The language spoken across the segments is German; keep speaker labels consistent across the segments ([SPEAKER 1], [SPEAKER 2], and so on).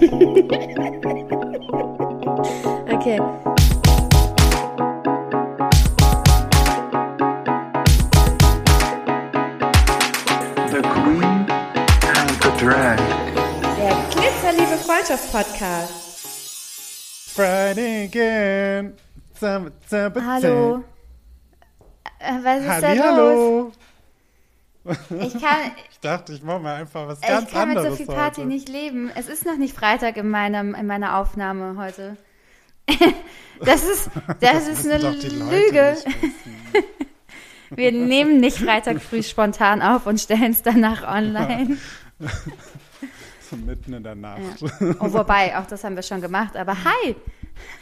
[SPEAKER 1] okay.
[SPEAKER 2] The Queen and the Drag.
[SPEAKER 1] Der Glitzerliebe Freundschaft-Podcast.
[SPEAKER 3] Friday again.
[SPEAKER 1] Hallo. Äh, was ist da los?
[SPEAKER 3] Hallihallo.
[SPEAKER 1] Ich kann,
[SPEAKER 3] Ich dachte, ich mache mal einfach was
[SPEAKER 1] ich
[SPEAKER 3] ganz
[SPEAKER 1] kann mit
[SPEAKER 3] anderes
[SPEAKER 1] so viel Party
[SPEAKER 3] heute.
[SPEAKER 1] nicht leben. Es ist noch nicht Freitag in, meinem, in meiner Aufnahme heute. Das ist, das, ist
[SPEAKER 3] müssen
[SPEAKER 1] eine Lüge. Wir nehmen nicht Freitag früh spontan auf und stellen es danach online.
[SPEAKER 3] So mitten in der Nacht.
[SPEAKER 1] Oh, wobei, auch das haben wir schon gemacht, aber hi!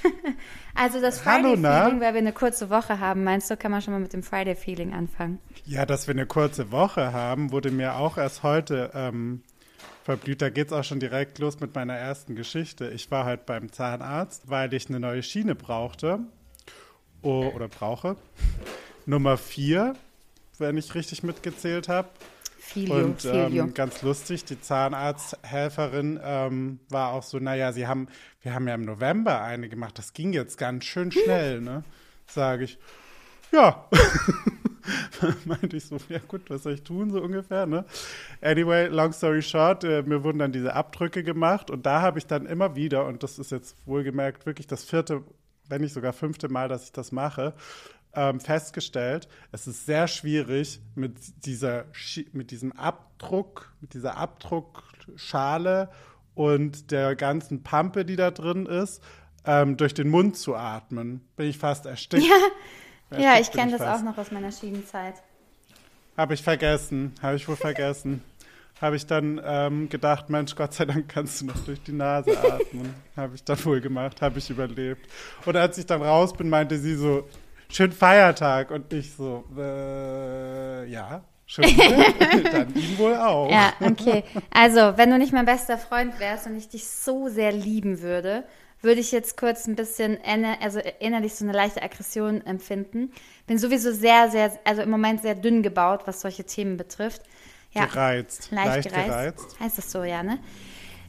[SPEAKER 1] Also das? Friday-Feeling, weil wir eine kurze Woche haben, meinst du, kann man schon mal mit dem Friday-Feeling anfangen?
[SPEAKER 3] Ja, dass wir eine kurze Woche haben, wurde mir auch erst heute ähm, verblüht. Da geht's auch schon direkt los mit meiner ersten Geschichte. Ich war halt beim Zahnarzt, weil ich eine neue Schiene brauchte. Oh, oder brauche. Nummer vier, wenn ich richtig mitgezählt habe.
[SPEAKER 1] Filio,
[SPEAKER 3] Und
[SPEAKER 1] Filio.
[SPEAKER 3] ähm, ganz lustig, die Zahnarzthelferin ähm, war auch so, naja, sie haben, wir haben ja im November eine gemacht, das ging jetzt ganz schön schnell, ne? Sage ich, ja. Meinte ich so, ja gut, was soll ich tun, so ungefähr, ne? Anyway, long story short, äh, mir wurden dann diese Abdrücke gemacht und da habe ich dann immer wieder, und das ist jetzt wohlgemerkt wirklich das vierte, wenn nicht sogar fünfte Mal, dass ich das mache, ähm, festgestellt, es ist sehr schwierig mit dieser mit diesem Abdruck, mit dieser Abdruckschale und der ganzen Pampe, die da drin ist, ähm, durch den Mund zu atmen. Bin ich fast erstickt.
[SPEAKER 1] Ja, ja, ich kenne das
[SPEAKER 3] fast.
[SPEAKER 1] auch noch aus meiner Schienenzeit.
[SPEAKER 3] Habe ich vergessen, habe ich wohl vergessen. Habe ich dann ähm, gedacht, Mensch, Gott sei Dank kannst du noch durch die Nase atmen. habe ich dann wohl gemacht, habe ich überlebt. Und als ich dann raus bin, meinte sie so, schönen Feiertag. Und ich so, äh, ja, schön. dann ihn wohl auch.
[SPEAKER 1] Ja, okay. Also, wenn du nicht mein bester Freund wärst und ich dich so sehr lieben würde, würde ich jetzt kurz ein bisschen, inner- also innerlich so eine leichte Aggression empfinden. Bin sowieso sehr, sehr, also im Moment sehr dünn gebaut, was solche Themen betrifft. Ja,
[SPEAKER 3] Gereizt.
[SPEAKER 1] leicht,
[SPEAKER 3] Leicht
[SPEAKER 1] gereizt.
[SPEAKER 3] gereizt.
[SPEAKER 1] Heißt das so, ja, ne?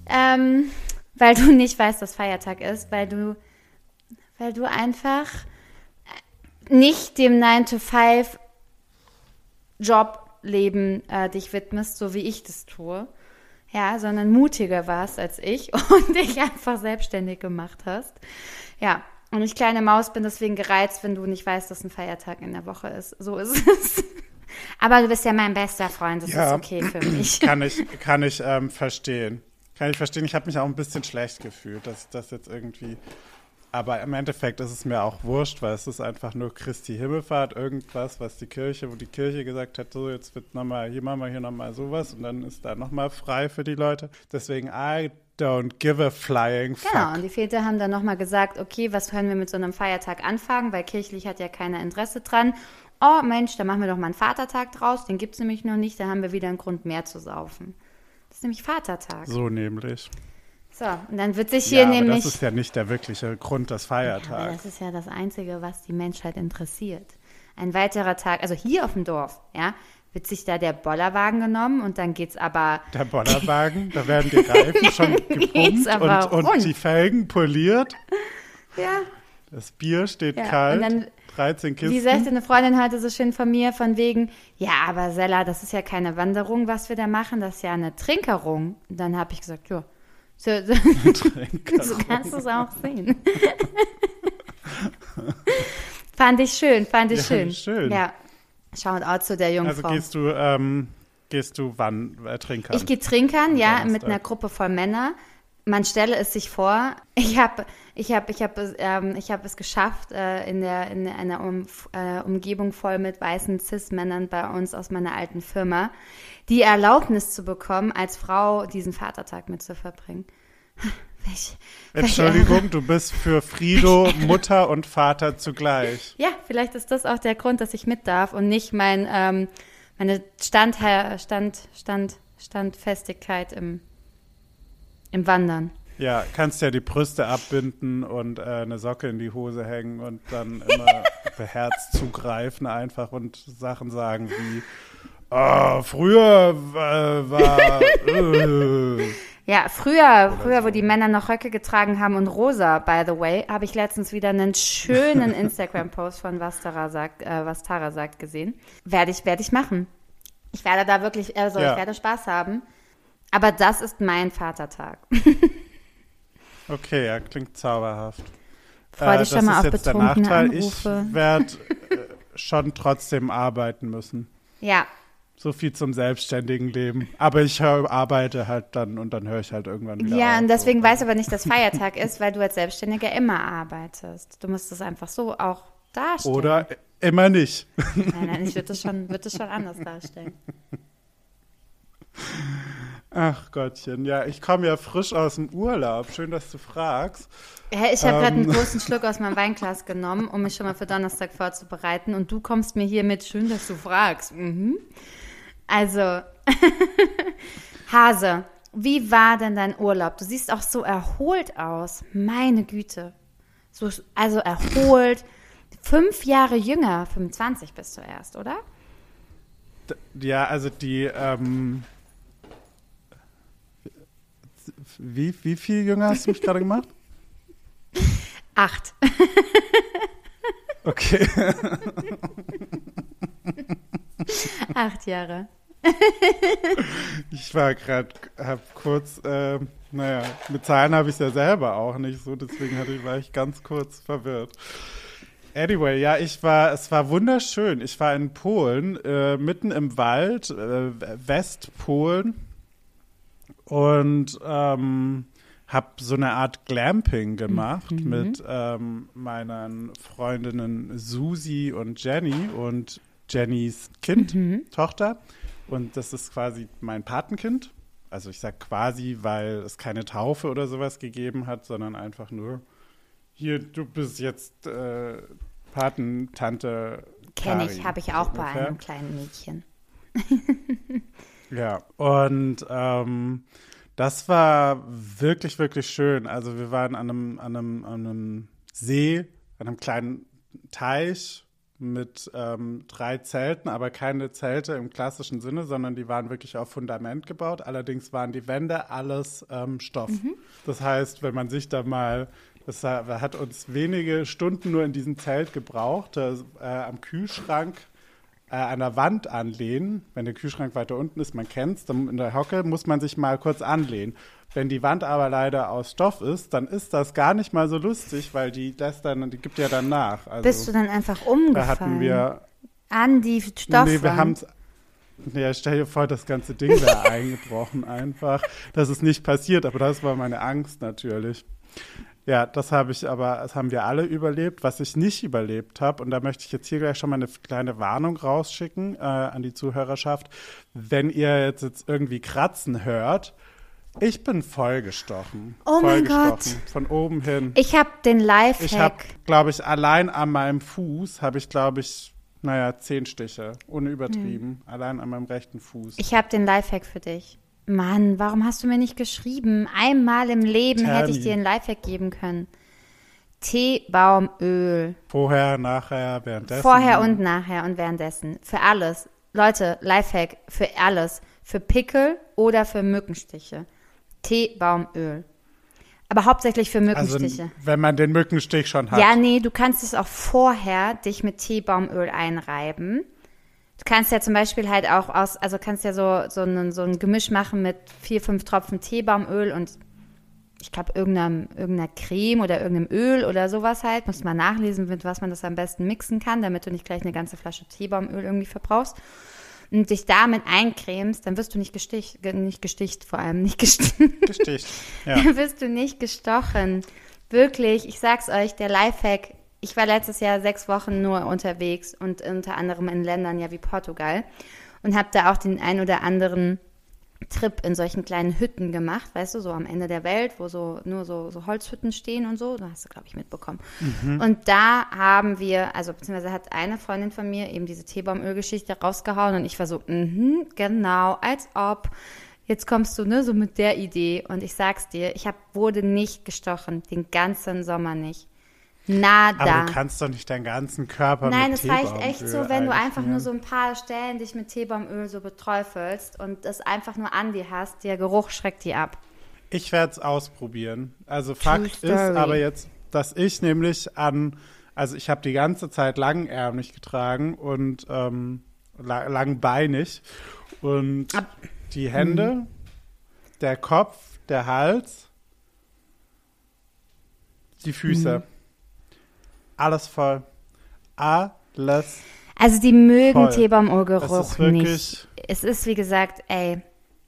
[SPEAKER 1] Ähm, weil du nicht weißt, dass Feiertag ist, weil du, weil du einfach nicht dem 9-to-5 Jobleben äh, dich widmest, so wie ich das tue. Ja, sondern mutiger warst als ich und dich einfach selbstständig gemacht hast. Ja, und ich kleine Maus bin deswegen gereizt, wenn du nicht weißt, dass ein Feiertag in der Woche ist. So ist es. Aber du bist ja mein bester Freund, das
[SPEAKER 3] Ja.
[SPEAKER 1] ist okay für mich.
[SPEAKER 3] Kann ich, kann ich ähm, verstehen. Kann ich verstehen. Ich habe mich auch ein bisschen schlecht gefühlt, dass ich das jetzt irgendwie. Aber im Endeffekt ist es mir auch wurscht, weil es ist einfach nur Christi Himmelfahrt, irgendwas, was die Kirche, wo die Kirche gesagt hat, so jetzt wird nochmal, hier machen wir hier nochmal sowas und dann ist da nochmal frei für die Leute. Deswegen, I don't give a flying fuck.
[SPEAKER 1] Genau, und die Väter haben dann nochmal gesagt, okay, was können wir mit so einem Feiertag anfangen, weil kirchlich hat ja keiner Interesse dran. Oh Mensch, da machen wir doch mal einen Vatertag draus, den gibt's nämlich noch nicht, da haben wir wieder einen Grund mehr zu saufen. Das ist nämlich Vatertag. So,
[SPEAKER 3] So
[SPEAKER 1] und dann wird sich hier
[SPEAKER 3] ja, aber
[SPEAKER 1] nämlich...
[SPEAKER 3] das ist ja nicht der wirkliche Grund des Feiertags.
[SPEAKER 1] das ist ja das Einzige, was die Menschheit interessiert. Ein weiterer Tag, also hier auf dem Dorf, ja, wird sich da der Bollerwagen genommen und dann geht's aber
[SPEAKER 3] Der Bollerwagen, da werden die Reifen schon gepumpt und, und die Felgen poliert.
[SPEAKER 1] ja,
[SPEAKER 3] Das Bier steht
[SPEAKER 1] Ja,
[SPEAKER 3] kalt.
[SPEAKER 1] und dann-
[SPEAKER 3] 13 Kisten.
[SPEAKER 1] Wie sagte eine Freundin heute so schön von mir, von wegen, ja, aber Sella, das ist ja keine Wanderung, was wir da machen, das ist ja eine Trinkerung. Und dann habe ich gesagt, ja, so, so, so kannst du es auch sehen. fand ich schön, fand ich
[SPEAKER 3] Ja,
[SPEAKER 1] schön.
[SPEAKER 3] schön.
[SPEAKER 1] Ja, shout out zu der
[SPEAKER 3] Also
[SPEAKER 1] Jungfrau.
[SPEAKER 3] gehst du, ähm, gehst du wann äh, trinkern?
[SPEAKER 1] Ich gehe trinkern, ja, mit einer Gruppe voll Männer. Man stelle es sich vor, ich habe ich hab, ich hab, es, ähm, ich hab es geschafft, äh, in, der, in einer um, äh, Umgebung voll mit weißen Cis-Männern bei uns aus meiner alten Firma, die Erlaubnis zu bekommen, als Frau diesen Vatertag mit zu verbringen. Welch.
[SPEAKER 3] Entschuldigung, du bist für Frido Mutter und Vater zugleich.
[SPEAKER 1] Ja, vielleicht ist das auch der Grund, dass ich mit darf und nicht mein, ähm, meine Stand, Stand, Stand, Standfestigkeit im, im Wandern.
[SPEAKER 3] Ja, kannst ja die Brüste abbinden und äh, eine Socke in die Hose hängen und dann immer beherzt zugreifen einfach und Sachen sagen wie, oh, früher äh, war, äh,
[SPEAKER 1] Ja, früher, früher, wo die Männer noch Röcke getragen haben und rosa, by the way, habe ich letztens wieder einen schönen Instagram-Post von was Tara sagt, äh, was Tara sagt gesehen. Werde ich, werde ich machen. Ich werde da wirklich, also
[SPEAKER 3] Ja.
[SPEAKER 1] ich werde Spaß haben. Aber das ist mein Vatertag.
[SPEAKER 3] Okay, ja, klingt zauberhaft.
[SPEAKER 1] Freu
[SPEAKER 3] Äh,
[SPEAKER 1] dich schon
[SPEAKER 3] das
[SPEAKER 1] mal auf betrunkene
[SPEAKER 3] Nachteil.
[SPEAKER 1] Anrufe.
[SPEAKER 3] Ich werde äh, schon trotzdem arbeiten müssen.
[SPEAKER 1] Ja,
[SPEAKER 3] So viel zum selbstständigen Leben. Aber ich hör, arbeite halt dann und dann höre ich halt irgendwann wieder
[SPEAKER 1] ja,
[SPEAKER 3] auf.
[SPEAKER 1] und deswegen weiß aber nicht, dass Feiertag ist, weil du als Selbstständiger immer arbeitest. Du musst es einfach so auch darstellen.
[SPEAKER 3] Oder immer nicht.
[SPEAKER 1] Nein, nein, ich würde das schon, würde das schon anders darstellen.
[SPEAKER 3] Ach Gottchen, ja, ich komme ja frisch aus dem Urlaub. Schön, dass du fragst.
[SPEAKER 1] Hä, Ich habe gerade einen
[SPEAKER 3] Ähm.
[SPEAKER 1] großen Schluck aus meinem Weinglas genommen, um mich schon mal für Donnerstag vorzubereiten. Und du kommst mir hier mit, schön, dass du fragst. Mhm. Also, Hase, wie war denn dein Urlaub? Du siehst auch so erholt aus. Meine Güte. So, also erholt. Fünf Jahre jünger, 25 bist du erst, oder?
[SPEAKER 3] Ja, also die, ähm, wie, wie viel jünger hast du mich gerade gemacht?
[SPEAKER 1] Acht.
[SPEAKER 3] Okay.
[SPEAKER 1] Acht Jahre.
[SPEAKER 3] Ich war gerade, hab kurz, äh, naja, mit Zahlen habe ich es ja selber auch nicht so, deswegen hatte war ich ganz kurz verwirrt. Anyway, ja, ich war, es war wunderschön. Ich war in Polen, äh, mitten im Wald, äh, Westpolen und ähm, habe so eine Art Glamping gemacht mit ähm, meinen Freundinnen Susi und Jenny und Jennys Kind, Tochter. Und das ist quasi mein Patenkind. Also ich sag quasi, weil es keine Taufe oder sowas gegeben hat, sondern einfach nur, hier, du bist jetzt äh, Patentante.
[SPEAKER 1] Kenne ich, habe ich auch bei
[SPEAKER 3] ungefähr.
[SPEAKER 1] einem kleinen Mädchen.
[SPEAKER 3] Ja, und ähm, das war wirklich, wirklich schön. Also wir waren an einem, an einem, an einem See, an einem kleinen Teich mit ähm, drei Zelten, aber keine Zelte im klassischen Sinne, sondern die waren wirklich auf Fundament gebaut. Allerdings waren die Wände alles ähm, Stoff. Das heißt, wenn man sich da mal, das hat uns wenige Stunden nur in diesem Zelt gebraucht, da, äh, am Kühlschrank äh, an der Wand anlehnen. Wenn der Kühlschrank weiter unten ist, man kennt es, dann in der Hocke muss man sich mal kurz anlehnen. Wenn die Wand aber leider aus Stoff ist, dann ist das gar nicht mal so lustig, weil die das dann, die gibt ja dann nach. Also,
[SPEAKER 1] Bist du dann einfach umgefallen?
[SPEAKER 3] da hatten wir,
[SPEAKER 1] an die Stoffwand?
[SPEAKER 3] nee, wir haben ja, stell dir vor, das ganze Ding wäre eingebrochen einfach. Das ist nicht passiert, aber das war meine Angst natürlich. Ja, das habe ich aber, das haben wir alle überlebt. Was ich nicht überlebt habe, und da möchte ich jetzt hier gleich schon mal eine kleine Warnung rausschicken äh, an die Zuhörerschaft. Wenn ihr jetzt, jetzt irgendwie kratzen hört, ich bin vollgestochen.
[SPEAKER 1] Oh mein
[SPEAKER 3] vollgestochen, Von oben hin.
[SPEAKER 1] Ich habe den
[SPEAKER 3] Ich habe,
[SPEAKER 1] Lifehack.
[SPEAKER 3] glaube ich, allein an meinem Fuß habe ich, glaube ich, naja, zehn Stiche, ohne übertrieben. Allein an meinem rechten Fuß.
[SPEAKER 1] Ich habe den Lifehack für dich. Mann, warum hast du mir nicht geschrieben? Einmal im Leben
[SPEAKER 3] Tell
[SPEAKER 1] hätte ich dir einen Lifehack geben können. Teebaumöl.
[SPEAKER 3] Vorher, nachher, währenddessen.
[SPEAKER 1] Vorher und nachher und währenddessen. Für alles. Leute, Lifehack für alles. Für Pickel oder für Mückenstiche. Teebaumöl. Aber hauptsächlich für
[SPEAKER 3] Also,
[SPEAKER 1] Mückenstiche.
[SPEAKER 3] wenn man den Mückenstich schon hat.
[SPEAKER 1] Ja, nee, du kannst es auch vorher dich mit Teebaumöl einreiben. Du kannst ja zum Beispiel halt auch aus, also kannst ja so, so, ein, so ein Gemisch machen mit vier, fünf Tropfen Teebaumöl und ich glaube irgendeiner, irgendeiner Creme oder irgendeinem Öl oder sowas halt. Muss mal nachlesen, mit was man das am besten mixen kann, damit du nicht gleich eine ganze Flasche Teebaumöl irgendwie verbrauchst. Und dich damit eincremst, dann wirst du nicht gesticht, ge- nicht gesticht, vor allem nicht gesticht.
[SPEAKER 3] Gesticht. Ja.
[SPEAKER 1] Dann bist du nicht gestochen. Wirklich, ich sag's euch, der Lifehack. Ich war letztes Jahr sechs Wochen nur unterwegs und unter anderem in Ländern ja wie Portugal und habe da auch den ein oder anderen Trip in solchen kleinen Hütten gemacht, weißt du, so am Ende der Welt, wo so nur so, so Holzhütten stehen und so. Da hast du, glaube ich, mitbekommen. Und da haben wir, also beziehungsweise hat eine Freundin von mir eben diese Teebaumölgeschichte rausgehauen und ich war so, mhm, genau, als ob. Jetzt kommst du, ne, so mit der Idee. Und ich sag's dir, ich hab, wurde nicht gestochen, den ganzen Sommer nicht. Nada.
[SPEAKER 3] Aber du kannst doch nicht deinen ganzen Körper
[SPEAKER 1] Nein,
[SPEAKER 3] mit
[SPEAKER 1] es reicht echt so, wenn du einfach nur so ein paar Stellen dich mit Teebaumöl so beträufelst und das einfach nur an dir hast, der Geruch schreckt die ab.
[SPEAKER 3] Ich werde es ausprobieren. Also Fakt ist aber jetzt, dass ich nämlich an, also ich habe die ganze Zeit langärmlich getragen und ähm, la langbeinig und
[SPEAKER 1] Ab-
[SPEAKER 3] die Hände, der Kopf, der Hals, die Füße, alles voll, alles.
[SPEAKER 1] Also die mögen
[SPEAKER 3] Voll. Wirklich-
[SPEAKER 1] nicht. Es ist wie gesagt, ey,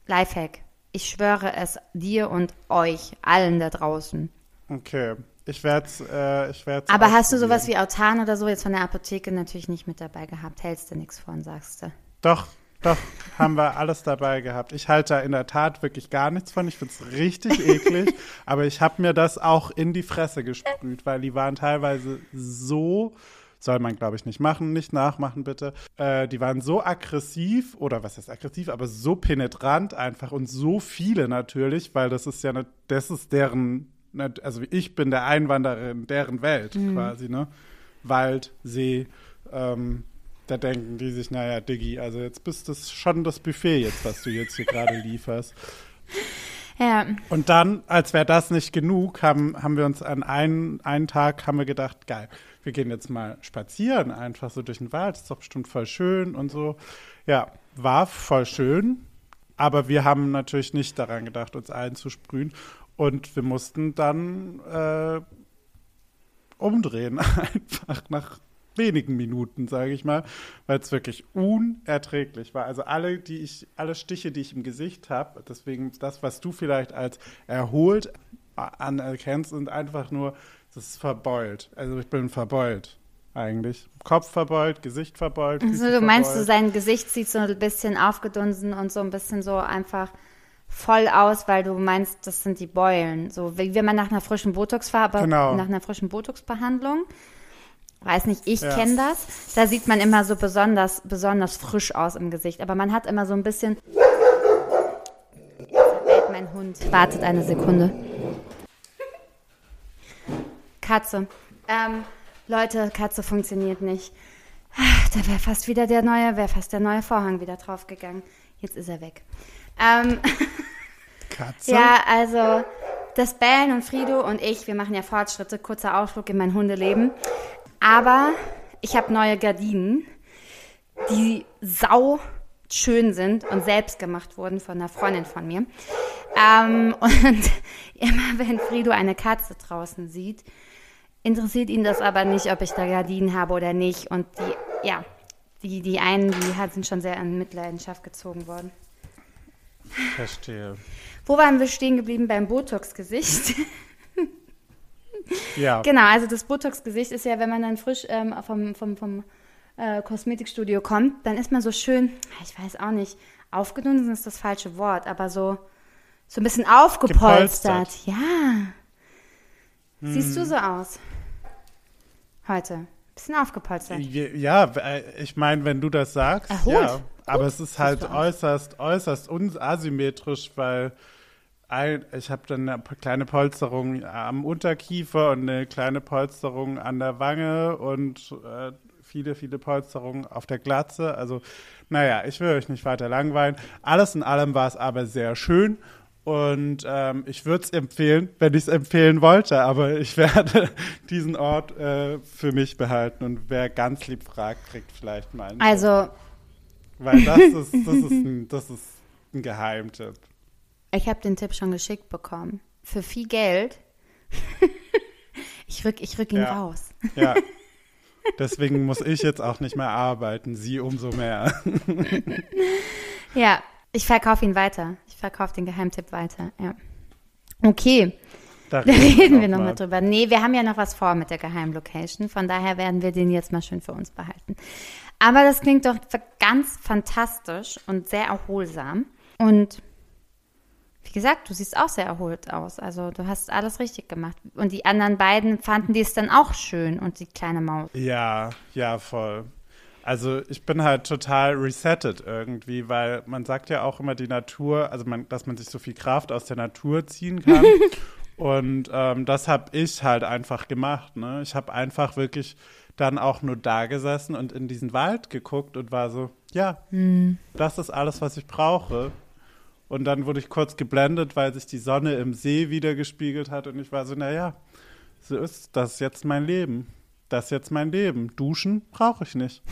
[SPEAKER 1] Lifehack. Ich schwöre es dir und euch, allen da draußen.
[SPEAKER 3] Okay, ich werde es, äh, ich werde
[SPEAKER 1] Aber hast du sowas wie Autan oder so jetzt von der Apotheke natürlich nicht mit dabei gehabt? Hältst du nichts von, sagst du?
[SPEAKER 3] Doch, doch, haben wir alles dabei gehabt. Ich halte da in der Tat wirklich gar nichts von. Ich finde es richtig eklig. Aber ich habe mir das auch in die Fresse gesprüht, weil die waren teilweise so, soll man glaube ich nicht machen, nicht nachmachen bitte. Äh, die waren so aggressiv, oder was heißt aggressiv, aber so penetrant einfach und so viele natürlich, weil das ist ja, ne, das ist deren, ne, also ich bin der Einwanderer in deren Welt quasi, ne? Wald, See, ähm, da denken die sich, naja, Diggi, also jetzt bist das schon das Buffet jetzt, was du jetzt hier gerade lieferst.
[SPEAKER 1] Ja,
[SPEAKER 3] Und dann, als wäre das nicht genug, haben, haben wir uns an einen, einen Tag haben wir gedacht, geil, wir gehen jetzt mal spazieren, einfach so durch den Wald, ist doch bestimmt voll schön und so. Ja, war voll schön, aber wir haben natürlich nicht daran gedacht, uns einzusprühen. Und wir mussten dann äh, umdrehen, einfach nach wenigen Minuten, sage ich mal, weil es wirklich unerträglich war. Also alle, die ich, alle Stiche, die ich im Gesicht habe, deswegen das, was du vielleicht als erholt anerkennst, sind einfach nur, das ist verbeult. Also ich bin verbeult eigentlich. Kopf verbeult, Gesicht verbeult.
[SPEAKER 1] also du meinst,
[SPEAKER 3] verbeult.
[SPEAKER 1] sein Gesicht sieht so ein bisschen aufgedunsen und so ein bisschen so einfach voll aus, weil du meinst, das sind die Beulen. So wie wenn man nach einer frischen Botox-Farbe,
[SPEAKER 3] Genau.
[SPEAKER 1] nach einer frischen Botox-Behandlung, weiß nicht, ich
[SPEAKER 3] Ja.
[SPEAKER 1] kenne das, da sieht man immer so besonders, besonders frisch aus im Gesicht, aber man hat immer so ein bisschen. Mein Hund. Wartet eine Sekunde. Katze. Ähm, Leute, Katze funktioniert nicht. Da wäre fast wieder der neue, wäre fast der neue Vorhang wieder draufgegangen. Jetzt ist er weg. Ähm,
[SPEAKER 3] Katze?
[SPEAKER 1] ja, also das Bellen und Frido und ich, wir machen ja Fortschritte, kurzer Ausflug in mein Hundeleben. Aber ich habe neue Gardinen, die sau schön sind und selbst gemacht wurden von einer Freundin von mir. Ähm, und immer wenn Frido eine Katze draußen sieht, interessiert ihn das aber nicht, ob ich da Gardinen habe oder nicht. Und die, ja, die, die einen, die hat- sind schon sehr in Mitleidenschaft gezogen worden.
[SPEAKER 3] Verstehe.
[SPEAKER 1] Wo waren wir stehen geblieben beim Botox-Gesicht?
[SPEAKER 3] Ja.
[SPEAKER 1] genau, also das Botox-Gesicht ist ja, wenn man dann frisch ähm, vom, vom, vom äh, Kosmetikstudio kommt, dann ist man so schön, ich weiß auch nicht, aufgedunsen ist das falsche Wort, aber so, so ein bisschen aufgepolstert.
[SPEAKER 3] Gepolstert.
[SPEAKER 1] Ja. Siehst
[SPEAKER 3] Hm.
[SPEAKER 1] du so aus? Heute. Bisschen aufgepolstert.
[SPEAKER 3] Ja, äh, ich meine, wenn du das sagst,
[SPEAKER 1] Erholt.
[SPEAKER 3] ja. Aber es ist halt äußerst, äußerst unasymmetrisch, weil ein, ich habe dann eine kleine Polsterung am Unterkiefer und eine kleine Polsterung an der Wange und äh, viele, viele Polsterungen auf der Glatze. Also, naja, ich will euch nicht weiter langweilen. Alles in allem war es aber sehr schön. Und ähm, ich würde es empfehlen, wenn ich es empfehlen wollte, aber ich werde diesen Ort äh, für mich behalten und wer ganz lieb fragt, kriegt vielleicht mal einen Tipp.
[SPEAKER 1] Also,
[SPEAKER 3] Weil das ist, das ist, ein, das ist ein Geheimtipp.
[SPEAKER 1] Ich habe den Tipp schon geschickt bekommen. Für viel Geld. ich rück, ich rück ihn
[SPEAKER 3] Ja.
[SPEAKER 1] raus.
[SPEAKER 3] Ja. Deswegen muss ich jetzt auch nicht mehr arbeiten, sie umso mehr.
[SPEAKER 1] Ja, ich verkaufe ihn weiter. Ich verkaufe den Geheimtipp weiter, ja. Okay,
[SPEAKER 3] Da
[SPEAKER 1] da reden wir
[SPEAKER 3] noch
[SPEAKER 1] nochmal drüber. Nee, wir haben ja noch was vor mit der Geheimlocation. Von daher werden wir den jetzt mal schön für uns behalten. Aber das klingt doch ganz fantastisch und sehr erholsam. Und wie gesagt, du siehst auch sehr erholt aus. Also du hast alles richtig gemacht. Und die anderen beiden fanden die es dann auch schön und die kleine Maus.
[SPEAKER 3] Ja, ja, voll. Also ich bin halt total resettet irgendwie, weil man sagt ja auch immer die Natur, also man, dass man sich so viel Kraft aus der Natur ziehen kann. Und ähm, das habe ich halt einfach gemacht. Ne? Ich habe einfach wirklich dann auch nur da gesessen und in diesen Wald geguckt und war so, ja, das ist alles, was ich brauche. Und dann wurde ich kurz geblendet, weil sich die Sonne im See wieder gespiegelt hat. Und ich war so, naja, so ist das jetzt mein Leben. Das ist jetzt mein Leben. Duschen brauche ich nicht.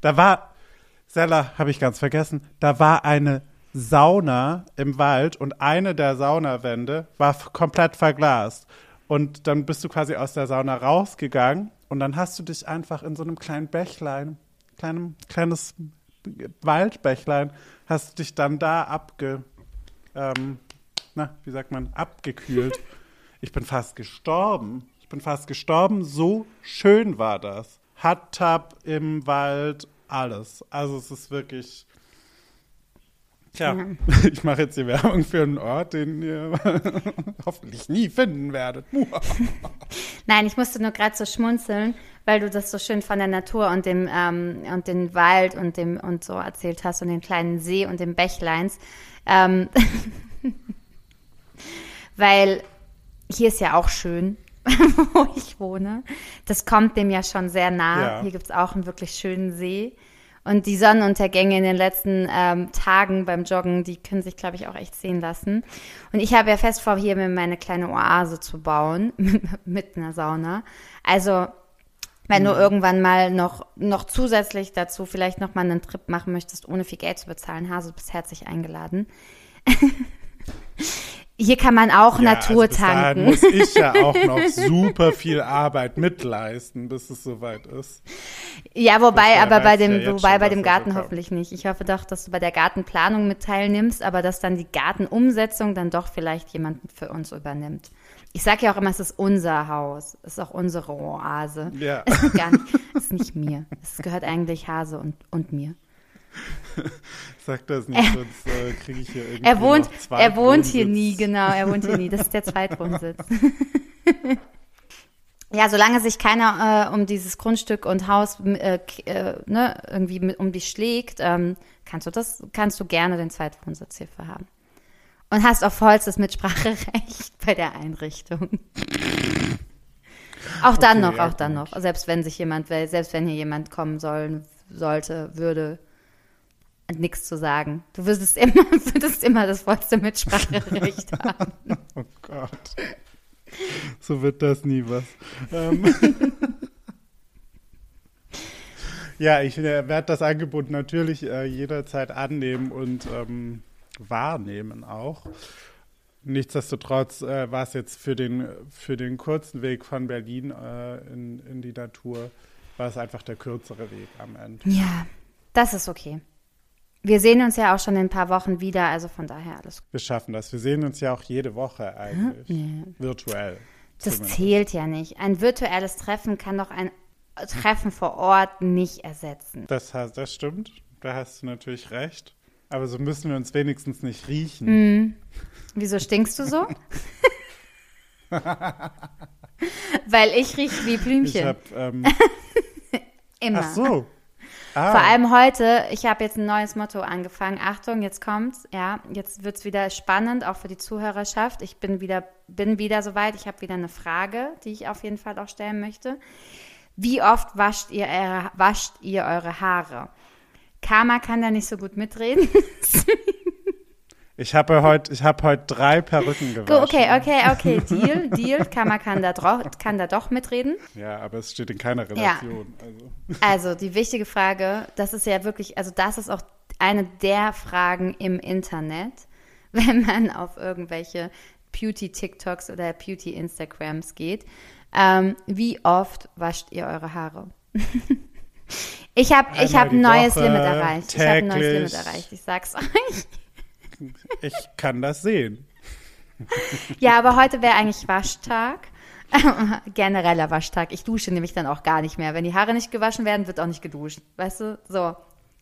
[SPEAKER 3] Da war, Sella, habe ich ganz vergessen, da war eine Sauna im Wald und eine der Saunawände war komplett verglast. Und dann bist du quasi aus der Sauna rausgegangen und dann hast du dich einfach in so einem kleinen Bächlein, kleinem, kleines Waldbächlein, hast du dich dann da abge, ähm, na, wie sagt man, abgekühlt. Ich bin fast gestorben. Ich bin fast gestorben. So schön war das. Hot Tub im Wald, alles. Also es ist wirklich. Tja, ich mache jetzt die Werbung für einen Ort, den ihr hoffentlich nie finden werdet.
[SPEAKER 1] Nein, ich musste nur gerade so schmunzeln, weil du das so schön von der Natur und dem ähm, und den Wald und dem und so erzählt hast und den kleinen See und den Bächleins. Ähm, weil hier ist ja auch schön, wo ich wohne. Das kommt dem ja schon sehr nah.
[SPEAKER 3] Ja.
[SPEAKER 1] Hier gibt es auch einen wirklich schönen See. Und die Sonnenuntergänge in den letzten ähm, Tagen beim Joggen, die können sich, glaube ich, auch echt sehen lassen. Und ich habe ja fest vor, hier mir meine kleine Oase zu bauen, mit einer Sauna. Also, wenn du irgendwann mal noch, noch zusätzlich dazu vielleicht noch mal einen Trip machen möchtest, ohne viel Geld zu bezahlen, Hase, du bist herzlich eingeladen. Hier kann man auch Natur
[SPEAKER 3] also bis dahin
[SPEAKER 1] tanken.
[SPEAKER 3] muss ich ja auch noch super viel Arbeit mitleisten, bis es soweit ist.
[SPEAKER 1] Ja, wobei, aber bei
[SPEAKER 3] ja
[SPEAKER 1] dem,
[SPEAKER 3] jetzt
[SPEAKER 1] wobei
[SPEAKER 3] schon,
[SPEAKER 1] bei dem Garten hoffentlich nicht. Ich hoffe doch, dass du bei der Gartenplanung mit teilnimmst, aber dass dann die Gartenumsetzung dann doch vielleicht jemand für uns übernimmt. Ich sage ja auch immer, es ist unser Haus. Es ist auch unsere Oase.
[SPEAKER 3] Ja.
[SPEAKER 1] Es ist gar nicht, es ist nicht mir. Es gehört eigentlich Hase und, und mir.
[SPEAKER 3] Sag das nicht, sonst äh, kriege ich hier irgendwie
[SPEAKER 1] Er wohnt, er wohnt hier nie, genau, er wohnt hier nie. Das ist der Zweitwohnsitz. ja, solange sich keiner äh, um dieses Grundstück und Haus äh, äh, ne, irgendwie mit, um dich schlägt, ähm, kannst du das, kannst du gerne den Zweitwohnsitz hierfür haben. Und hast auf Holz das Mitspracherecht bei der Einrichtung. Auch dann
[SPEAKER 3] Okay,
[SPEAKER 1] noch,
[SPEAKER 3] ja,
[SPEAKER 1] auch dann
[SPEAKER 3] gut.
[SPEAKER 1] noch. Selbst wenn sich jemand, selbst wenn hier jemand kommen sollen, sollte, würde, nichts zu sagen. Du würdest immer, würdest immer das vollste Mitspracherecht haben.
[SPEAKER 3] Oh Gott. So wird das nie was. Ähm. ja, ich äh, werde das Angebot natürlich äh, jederzeit annehmen und ähm, wahrnehmen auch. Nichtsdestotrotz äh, war es jetzt für den, für den kurzen Weg von Berlin äh, in, in die Natur, war es einfach der kürzere Weg am Ende.
[SPEAKER 1] Ja, das ist okay. Wir sehen uns ja auch schon in ein paar Wochen wieder, also von daher alles gut.
[SPEAKER 3] Wir schaffen das. Wir sehen uns ja auch jede Woche eigentlich. Virtuell.
[SPEAKER 1] Das
[SPEAKER 3] zumindest.
[SPEAKER 1] zählt ja nicht. Ein virtuelles Treffen kann doch ein Treffen vor Ort nicht ersetzen.
[SPEAKER 3] Das, das stimmt, da hast du natürlich recht. Aber so müssen wir uns wenigstens nicht riechen.
[SPEAKER 1] Hm. Wieso stinkst du so? Weil ich rieche wie
[SPEAKER 3] Ich
[SPEAKER 1] Blümchen.
[SPEAKER 3] hab, ähm,
[SPEAKER 1] Immer.
[SPEAKER 3] ach so. Ah,
[SPEAKER 1] Vor allem heute, ich habe jetzt ein neues Motto angefangen. Achtung, jetzt kommt's. Ja, jetzt wird's wieder spannend, auch für die Zuhörerschaft. Ich bin wieder, bin wieder soweit. Ich habe wieder eine Frage, die ich auf jeden Fall auch stellen möchte. Wie oft wascht ihr, eure, wascht ihr eure Haare? Karma kann da nicht so gut mitreden.
[SPEAKER 3] ich habe heute, ich habe heute drei Perücken
[SPEAKER 1] Go,
[SPEAKER 3] gewaschen.
[SPEAKER 1] okay, okay, okay, Deal, Deal. Karma kann da, kann da doch mitreden.
[SPEAKER 3] Ja, aber es steht in keiner Relation. Also.
[SPEAKER 1] Also die wichtige Frage, das ist ja wirklich, also das ist auch eine der Fragen im Internet, wenn man auf irgendwelche Beauty-TikToks oder Beauty-Instagrams geht. Ähm, wie oft wascht ihr eure Haare? ich habe ich hab ein neues
[SPEAKER 3] Woche,
[SPEAKER 1] Limit erreicht. Ich habe ein neues Limit erreicht. Ich sag's euch.
[SPEAKER 3] Ich kann das sehen.
[SPEAKER 1] Ja, aber heute wäre eigentlich Waschtag. Genereller Waschtag. Ich dusche nämlich dann auch gar nicht mehr. Wenn die Haare nicht gewaschen werden, wird auch nicht geduscht. Weißt du? So.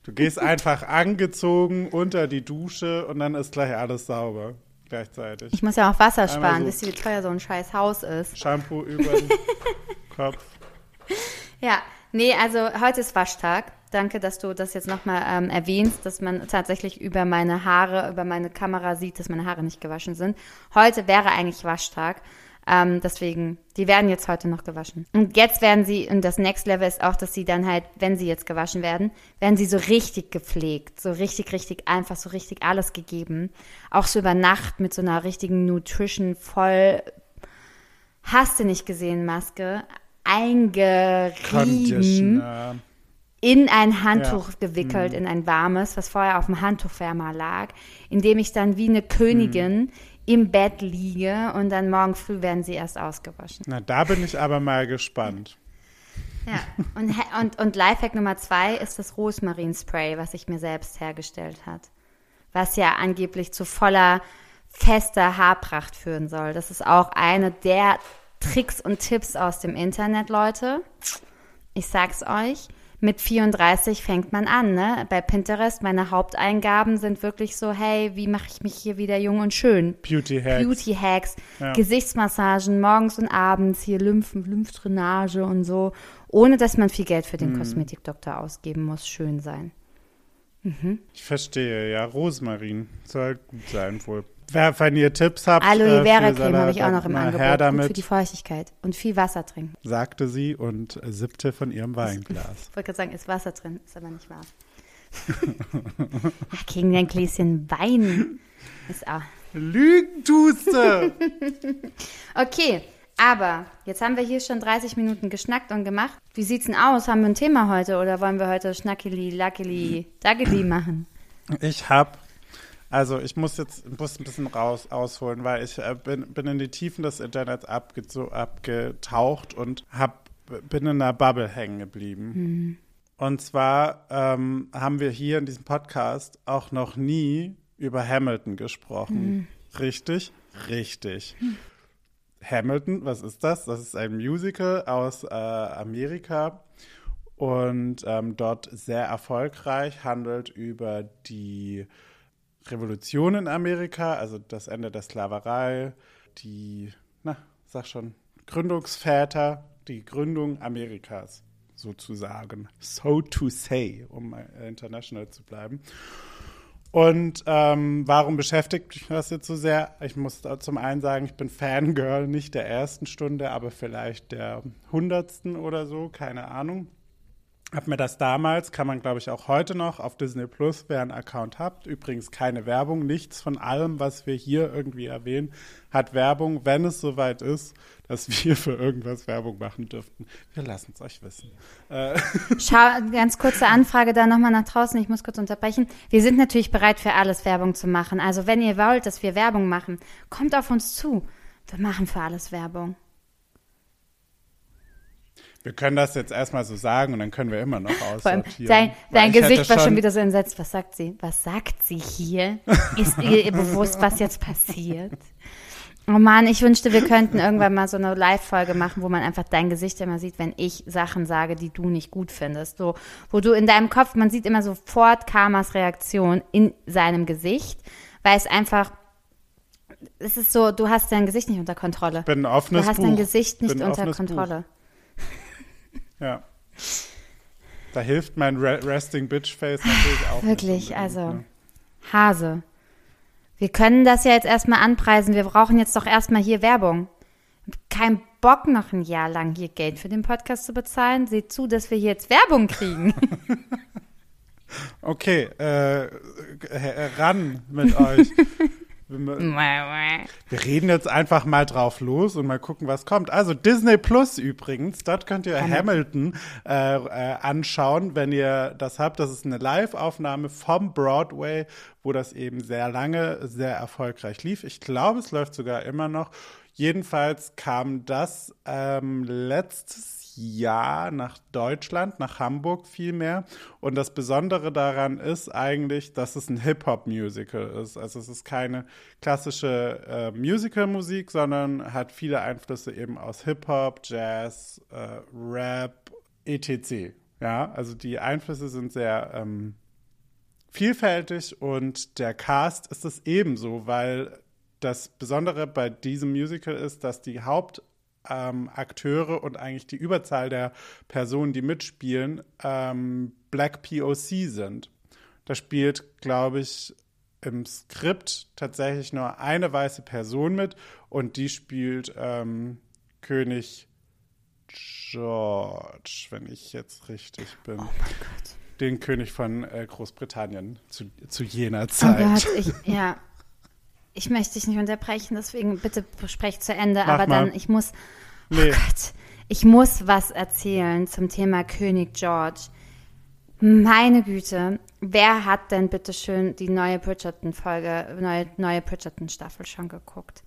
[SPEAKER 3] Du gehst einfach angezogen unter die Dusche und dann ist gleich alles sauber. Gleichzeitig.
[SPEAKER 1] Ich muss ja auch Wasser
[SPEAKER 3] Einmal
[SPEAKER 1] sparen.
[SPEAKER 3] so.
[SPEAKER 1] Wisst ihr, wie teuer so ein scheiß Haus ist?
[SPEAKER 3] Shampoo über den Kopf.
[SPEAKER 1] Ja, nee, also heute ist Waschtag. Danke, dass du das jetzt nochmal ähm, erwähnst, dass man tatsächlich über meine Haare, über meine Kamera sieht, dass meine Haare nicht gewaschen sind. Heute wäre eigentlich Waschtag. Ähm, deswegen, die werden jetzt heute noch gewaschen. Und jetzt werden sie, und das Next Level ist auch, dass sie dann halt, wenn sie jetzt gewaschen werden, werden sie so richtig gepflegt. So richtig, richtig einfach, so richtig alles gegeben. Auch so über Nacht mit so einer richtigen Nutrition voll, hast du nicht gesehen, Maske, eingerieben
[SPEAKER 3] Conditioner.
[SPEAKER 1] in ein Handtuch
[SPEAKER 3] Ja.
[SPEAKER 1] gewickelt, in ein warmes, was vorher auf dem Handtuchwärmer lag, in dem ich dann wie eine Königin im Bett liege und dann morgen früh werden sie erst ausgewaschen.
[SPEAKER 3] Na, da bin ich aber mal gespannt.
[SPEAKER 1] Ja, und, und, und Lifehack Nummer zwei ist das Rosmarinspray, was ich mir selbst hergestellt hat. Was ja angeblich zu voller, fester Haarpracht führen soll. Das ist auch eine der Tricks und Tipps aus dem Internet, Leute. Ich sag's euch. Mit 34 fängt man an, ne? Bei Pinterest, meine Haupteingaben sind wirklich so, hey, wie mache ich mich hier wieder jung und schön?
[SPEAKER 3] Beauty Hacks.
[SPEAKER 1] Beauty Hacks,
[SPEAKER 3] Ja.
[SPEAKER 1] Gesichtsmassagen morgens und abends, hier Lymphen, Lymphdrainage und so, ohne dass man viel Geld für den
[SPEAKER 3] Mhm.
[SPEAKER 1] Kosmetikdoktor ausgeben muss, schön sein.
[SPEAKER 3] Ich verstehe, ja. Rosmarin soll gut sein wohl. Wer, wenn ihr Tipps habt,
[SPEAKER 1] Aloe
[SPEAKER 3] äh,
[SPEAKER 1] Vera Creme habe ich auch noch im
[SPEAKER 3] mal
[SPEAKER 1] Angebot. Gut für
[SPEAKER 3] damit,
[SPEAKER 1] die Feuchtigkeit und viel Wasser trinken.
[SPEAKER 3] sagte sie und äh, sippte von ihrem Weinglas.
[SPEAKER 1] Ich wollte gerade sagen, ist Wasser drin, ist aber nicht wahr. Gegen ein Gläschen Wein. Ist auch.
[SPEAKER 3] Lügen tust du!
[SPEAKER 1] Okay, aber jetzt haben wir hier schon 30 Minuten geschnackt und gemacht. Wie sieht's denn aus? Haben wir ein Thema heute oder wollen wir heute Schnackeli, Lackeli, Daggeli machen?
[SPEAKER 3] Ich hab, also ich muss jetzt muss ein bisschen raus ausholen, weil ich äh, bin, bin in die Tiefen des Internets abge, so abgetaucht und hab, bin in einer Bubble hängen geblieben. Und zwar ähm, haben wir hier in diesem Podcast auch noch nie über Hamilton gesprochen. Richtig? Richtig. Hamilton, was ist das? Das ist ein Musical aus äh, Amerika und ähm, dort sehr erfolgreich, handelt über die Revolution in Amerika, also das Ende der Sklaverei, die, na, sag schon, Gründungsväter, die Gründung Amerikas sozusagen, so to say, um international zu bleiben. Und ähm, warum beschäftigt mich das jetzt so sehr? Ich muss zum einen sagen, ich bin Fangirl nicht der ersten Stunde, aber vielleicht der hundertsten oder so, keine Ahnung. Hab mir das damals, kann man glaube ich auch heute noch auf Disney Plus, wer einen Account habt. Übrigens keine Werbung, nichts von allem, was wir hier irgendwie erwähnen, hat Werbung, wenn es soweit ist, dass wir für irgendwas Werbung machen dürften. Wir lassen es euch wissen. Äh,
[SPEAKER 1] Schau, ganz kurze Anfrage da nochmal nach draußen. Ich muss kurz unterbrechen. Wir sind natürlich bereit für alles Werbung zu machen. Also wenn ihr wollt, dass wir Werbung machen, kommt auf uns zu. Wir machen für alles Werbung.
[SPEAKER 3] Wir können das jetzt erstmal so sagen und dann können wir immer noch aussortieren. ich hätte
[SPEAKER 1] Gesicht war schon wieder so entsetzt. Was sagt sie? Was sagt sie hier? Ist ihr, bewusst, was jetzt passiert? Oh Mann, ich wünschte, wir könnten irgendwann mal so eine Live-Folge machen, wo man einfach dein Gesicht immer sieht, wenn ich Sachen sage, die du nicht gut findest. So, wo du in deinem Kopf, man sieht immer sofort Karmas Reaktion in seinem Gesicht, weil es einfach, es ist so, du hast dein Gesicht nicht unter Kontrolle.
[SPEAKER 3] bin ein
[SPEAKER 1] Du
[SPEAKER 3] offenes
[SPEAKER 1] hast
[SPEAKER 3] Buch.
[SPEAKER 1] dein Gesicht nicht unter Kontrolle.
[SPEAKER 3] Buch. Ja. Da hilft mein Re Resting Bitch Face natürlich auch.
[SPEAKER 1] Wirklich, also
[SPEAKER 3] ne?
[SPEAKER 1] Hase. Wir können das ja jetzt erstmal anpreisen. Wir brauchen jetzt doch erstmal hier Werbung. Kein Bock, noch ein Jahr lang hier Geld für den Podcast zu bezahlen. Seht zu, dass wir hier jetzt Werbung kriegen.
[SPEAKER 3] Okay, äh, äh, ran mit euch. Wir reden jetzt einfach mal drauf los und mal gucken, was kommt. Also Disney Plus übrigens, dort könnt ihr Hamilton äh, äh, anschauen, wenn ihr das habt. Das ist eine Live-Aufnahme vom Broadway, wo das eben sehr lange, sehr erfolgreich lief. Ich glaube, es läuft sogar immer noch. Jedenfalls kam das ähm, letztes Jahr nach Deutschland, nach Hamburg vielmehr. Und das Besondere daran ist eigentlich, dass es ein Hip-Hop-Musical ist. Also es ist keine klassische äh, Musical-Musik, sondern hat viele Einflüsse eben aus Hip-Hop, Jazz, äh, Rap, etc. Ja, also die Einflüsse sind sehr ähm, vielfältig und der Cast ist es ebenso, weil das Besondere bei diesem Musical ist, dass die Hauptakteure ähm, Akteure und eigentlich die Überzahl der Personen, die mitspielen, ähm, Black POC sind. Da spielt, glaube ich, im Skript tatsächlich nur eine weiße Person mit und die spielt ähm, König George, wenn ich jetzt richtig bin.
[SPEAKER 1] Oh mein Gott.
[SPEAKER 3] Den König von äh, Großbritannien zu, zu jener
[SPEAKER 1] Oh
[SPEAKER 3] Zeit.
[SPEAKER 1] Gott, ich, ja. Ich möchte dich nicht unterbrechen, deswegen bitte sprech zu Ende.
[SPEAKER 3] Mach
[SPEAKER 1] aber
[SPEAKER 3] mal.
[SPEAKER 1] dann, ich muss,
[SPEAKER 3] Nee.
[SPEAKER 1] oh Gott, ich muss was erzählen zum Thema König George. Meine Güte, wer hat denn bitte schön die neue Bridgerton-Folge, neue, neue Bridgerton-Staffel schon geguckt?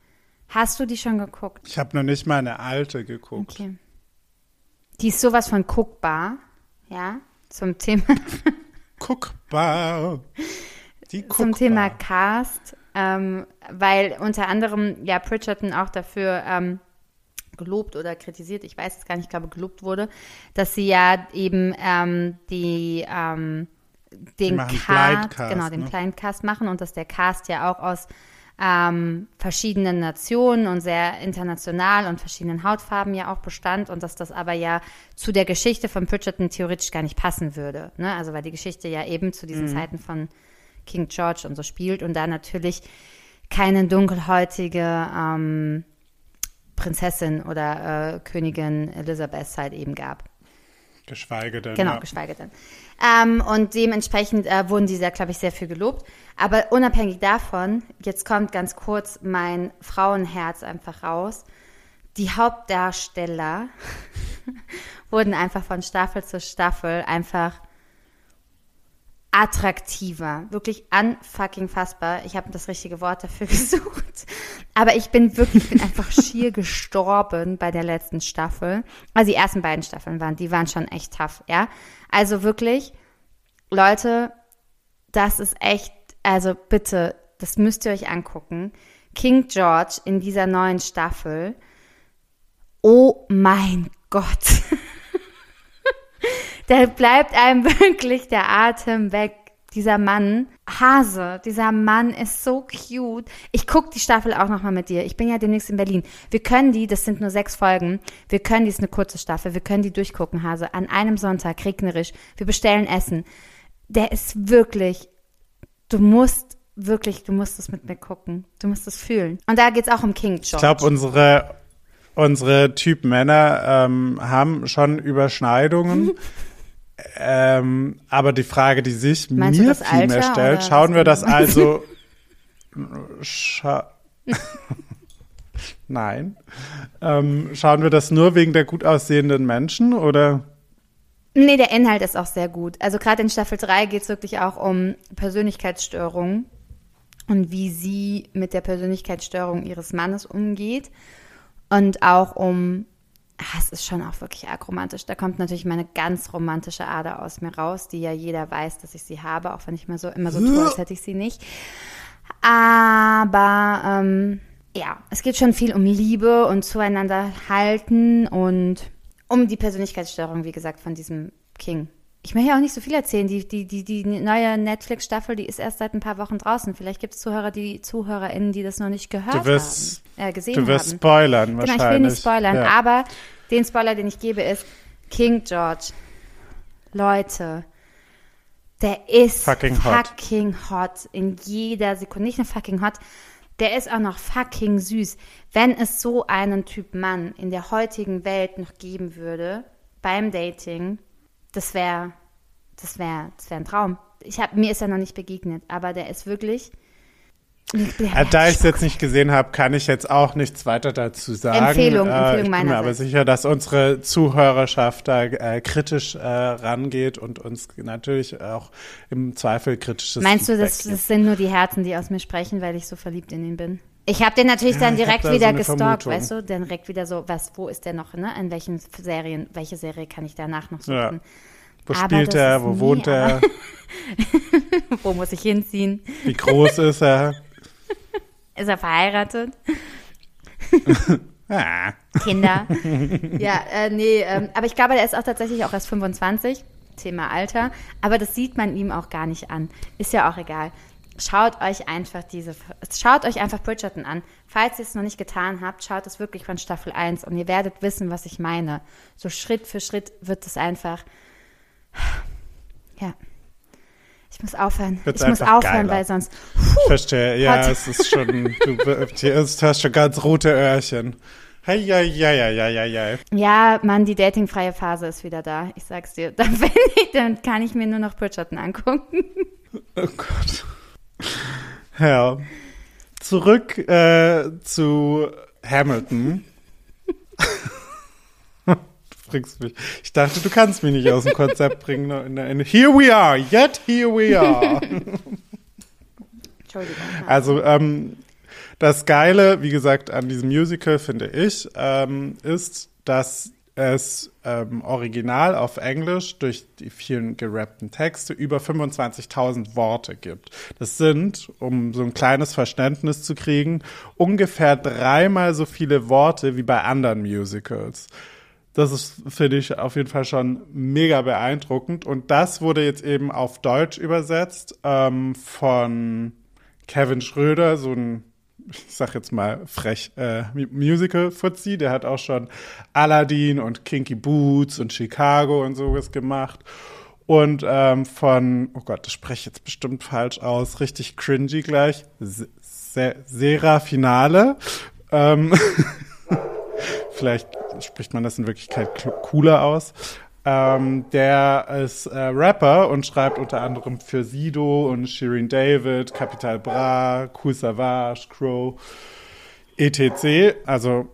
[SPEAKER 1] Hast du die schon geguckt?
[SPEAKER 3] Ich habe noch nicht mal eine alte geguckt.
[SPEAKER 1] Okay. Die ist sowas von guckbar, ja, zum Thema,
[SPEAKER 3] Guckbar. Die guckbar.
[SPEAKER 1] zum Thema Cast, ähm, weil unter anderem ja Bridgerton auch dafür ähm, gelobt oder kritisiert, ich weiß es gar nicht, ich glaube gelobt wurde, dass sie ja eben ähm, die ähm, den Cast, genau, den
[SPEAKER 3] ne?
[SPEAKER 1] kleinen Cast machen und dass der Cast ja auch aus ähm, verschiedenen Nationen und sehr international und verschiedenen Hautfarben ja auch bestand und dass das aber ja zu der Geschichte von Bridgerton theoretisch gar nicht passen würde. Ne? Also weil die Geschichte ja eben zu
[SPEAKER 3] Mhm.
[SPEAKER 1] diesen Zeiten von King George und so spielt und da natürlich keine dunkelhäutige ähm, Prinzessin oder äh, Königin Elisabeth halt eben gab.
[SPEAKER 3] Geschweige denn.
[SPEAKER 1] Genau,
[SPEAKER 3] ja.
[SPEAKER 1] geschweige denn. Ähm, und dementsprechend äh, wurden die sehr, glaube ich, sehr viel gelobt. Aber unabhängig davon, jetzt kommt ganz kurz mein Frauenherz einfach raus. Die Hauptdarsteller wurden einfach von Staffel zu Staffel einfach attraktiver. Wirklich unfucking fassbar. Ich habe das richtige Wort dafür gesucht. Aber ich bin wirklich, ich bin einfach schier gestorben bei der letzten Staffel. Also die ersten beiden Staffeln waren, die waren schon echt tough, ja. Also wirklich, Leute, das ist echt, also bitte, das müsst ihr euch angucken. King George in dieser neuen Staffel. Oh mein Gott. da bleibt einem wirklich der Atem weg. Dieser Mann, Hase, dieser Mann ist so cute. Ich guck die Staffel auch nochmal mit dir. Ich bin ja demnächst in Berlin. Wir können die, das sind nur sechs Folgen, wir können die, ist eine kurze Staffel, wir können die durchgucken, Hase, an einem Sonntag, regnerisch. Wir bestellen Essen. Der ist wirklich, du musst wirklich, du musst es mit mir gucken. Du musst es fühlen. Und da geht's auch um King George.
[SPEAKER 3] Ich glaube, unsere, unsere Typ Männer ähm, haben schon Überschneidungen. ähm, aber die Frage, die sich
[SPEAKER 1] Meinst
[SPEAKER 3] mir
[SPEAKER 1] das
[SPEAKER 3] viel mehr stellt, schauen wir das
[SPEAKER 1] genau?
[SPEAKER 3] also. Scha Nein. Ähm, schauen wir das nur wegen der gut aussehenden Menschen oder?
[SPEAKER 1] Nee, der Inhalt ist auch sehr gut. Also gerade in Staffel 3 geht es wirklich auch um Persönlichkeitsstörungen und wie sie mit der Persönlichkeitsstörung ihres Mannes umgeht. Und auch um, ah, es ist schon auch wirklich arg romantisch. Da kommt natürlich meine ganz romantische Ader aus mir raus, die ja jeder weiß, dass ich sie habe, auch wenn ich mal so immer so tue, als hätte ich sie nicht. Aber ähm, ja, es geht schon viel um Liebe und zueinander halten und um die Persönlichkeitsstörung, wie gesagt, von diesem King. Ich möchte ja auch nicht so viel erzählen. Die, die, die, die neue Netflix-Staffel, die ist erst seit ein paar Wochen draußen. Vielleicht gibt es Zuhörer, die ZuhörerInnen, die das noch nicht gehört
[SPEAKER 3] Du wirst,
[SPEAKER 1] haben, äh, gesehen
[SPEAKER 3] du wirst
[SPEAKER 1] haben.
[SPEAKER 3] spoilern
[SPEAKER 1] Genau,
[SPEAKER 3] wahrscheinlich.
[SPEAKER 1] ich will nicht spoilern,
[SPEAKER 3] Ja.
[SPEAKER 1] aber den Spoiler, den ich gebe, ist King George. Leute, der ist
[SPEAKER 3] Fucking hot.
[SPEAKER 1] fucking hot in jeder Sekunde. Nicht nur fucking hot, der ist auch noch fucking süß. Wenn es so einen Typ Mann in der heutigen Welt noch geben würde, beim Dating, das wäre das wäre das wär ein Traum. Ich hab, mir ist er noch nicht begegnet, aber der ist wirklich.
[SPEAKER 3] Äh, Da ich es jetzt nicht gesehen habe, kann ich jetzt auch nichts weiter dazu sagen.
[SPEAKER 1] Empfehlung,
[SPEAKER 3] äh,
[SPEAKER 1] Empfehlung
[SPEAKER 3] Ich bin mir aber sicher, dass unsere Zuhörerschaft da äh, kritisch äh, rangeht und uns natürlich auch im Zweifel kritisches
[SPEAKER 1] Meinst du,
[SPEAKER 3] Feedback
[SPEAKER 1] das,
[SPEAKER 3] gibt.
[SPEAKER 1] das sind nur die Herzen, die aus mir sprechen, weil ich so verliebt in ihn bin? Ich habe den natürlich dann
[SPEAKER 3] ich hab
[SPEAKER 1] direkt
[SPEAKER 3] so
[SPEAKER 1] wieder
[SPEAKER 3] eine
[SPEAKER 1] gestalkt,
[SPEAKER 3] Vermutung.
[SPEAKER 1] weißt du? Dann direkt wieder so, was, wo ist der noch, ne? In welchen Serien, welche Serie kann ich danach noch
[SPEAKER 3] Ja.
[SPEAKER 1] suchen?
[SPEAKER 3] Wo
[SPEAKER 1] Aber
[SPEAKER 3] spielt er? Wo
[SPEAKER 1] nie,
[SPEAKER 3] wohnt er?
[SPEAKER 1] wo muss ich hinziehen?
[SPEAKER 3] Wie groß ist er?
[SPEAKER 1] Ist er verheiratet?
[SPEAKER 3] Ah,
[SPEAKER 1] Kinder? ja, äh, nee, ähm, aber ich glaube, der ist auch tatsächlich auch erst 25. Thema Alter. Aber das sieht man ihm auch gar nicht an. Ist ja auch egal. Schaut euch einfach diese, schaut euch einfach Bridgerton an. Falls ihr es noch nicht getan habt, schaut es wirklich von Staffel 1 und ihr werdet wissen, was ich meine. So Schritt für Schritt wird es einfach, ja. Ich muss aufhören.
[SPEAKER 3] Wird's
[SPEAKER 1] ich muss aufhören,
[SPEAKER 3] geiler.
[SPEAKER 1] weil sonst.
[SPEAKER 3] Ich verstehe, ja, es ist schon, du, du hast schon ganz rote Öhrchen. Hei, hei, hei, hei, hei, hei.
[SPEAKER 1] Ja, Mann, die datingfreie Phase ist wieder da. Ich sag's dir. Dann, ich, dann kann ich mir nur noch Bridgerton angucken.
[SPEAKER 3] Oh Gott. Ja. Zurück äh, zu Hamilton. du bringst mich. Ich dachte, du kannst mich nicht aus dem Konzept bringen. In der- in- Here we are, yet here we are.
[SPEAKER 1] Entschuldigung.
[SPEAKER 3] Also ähm, das Geile, wie gesagt, an diesem Musical finde ich, ähm, ist, dass es ähm, original auf Englisch durch die vielen gerappten Texte über 25.000 Worte gibt. Das sind, um so ein kleines Verständnis zu kriegen, ungefähr dreimal so viele Worte wie bei anderen Musicals. Das ist, finde ich, auf jeden Fall schon mega beeindruckend. Und das wurde jetzt eben auf Deutsch übersetzt ähm, von Kevin Schröder, so ein, ich sag jetzt mal frech, äh, Musical-Fuzzi, der hat auch schon Aladdin und Kinky Boots und Chicago und sowas gemacht. Und ähm, von, oh Gott, das spreche ich jetzt bestimmt falsch aus, richtig cringy gleich, Se Se Sera Finale. Ähm, vielleicht spricht man das in Wirklichkeit kl- cooler aus. Ähm, der ist äh, Rapper und schreibt unter anderem für Sido und Shirin David, Capital Bra, Cool Savage, Crow, etc. Also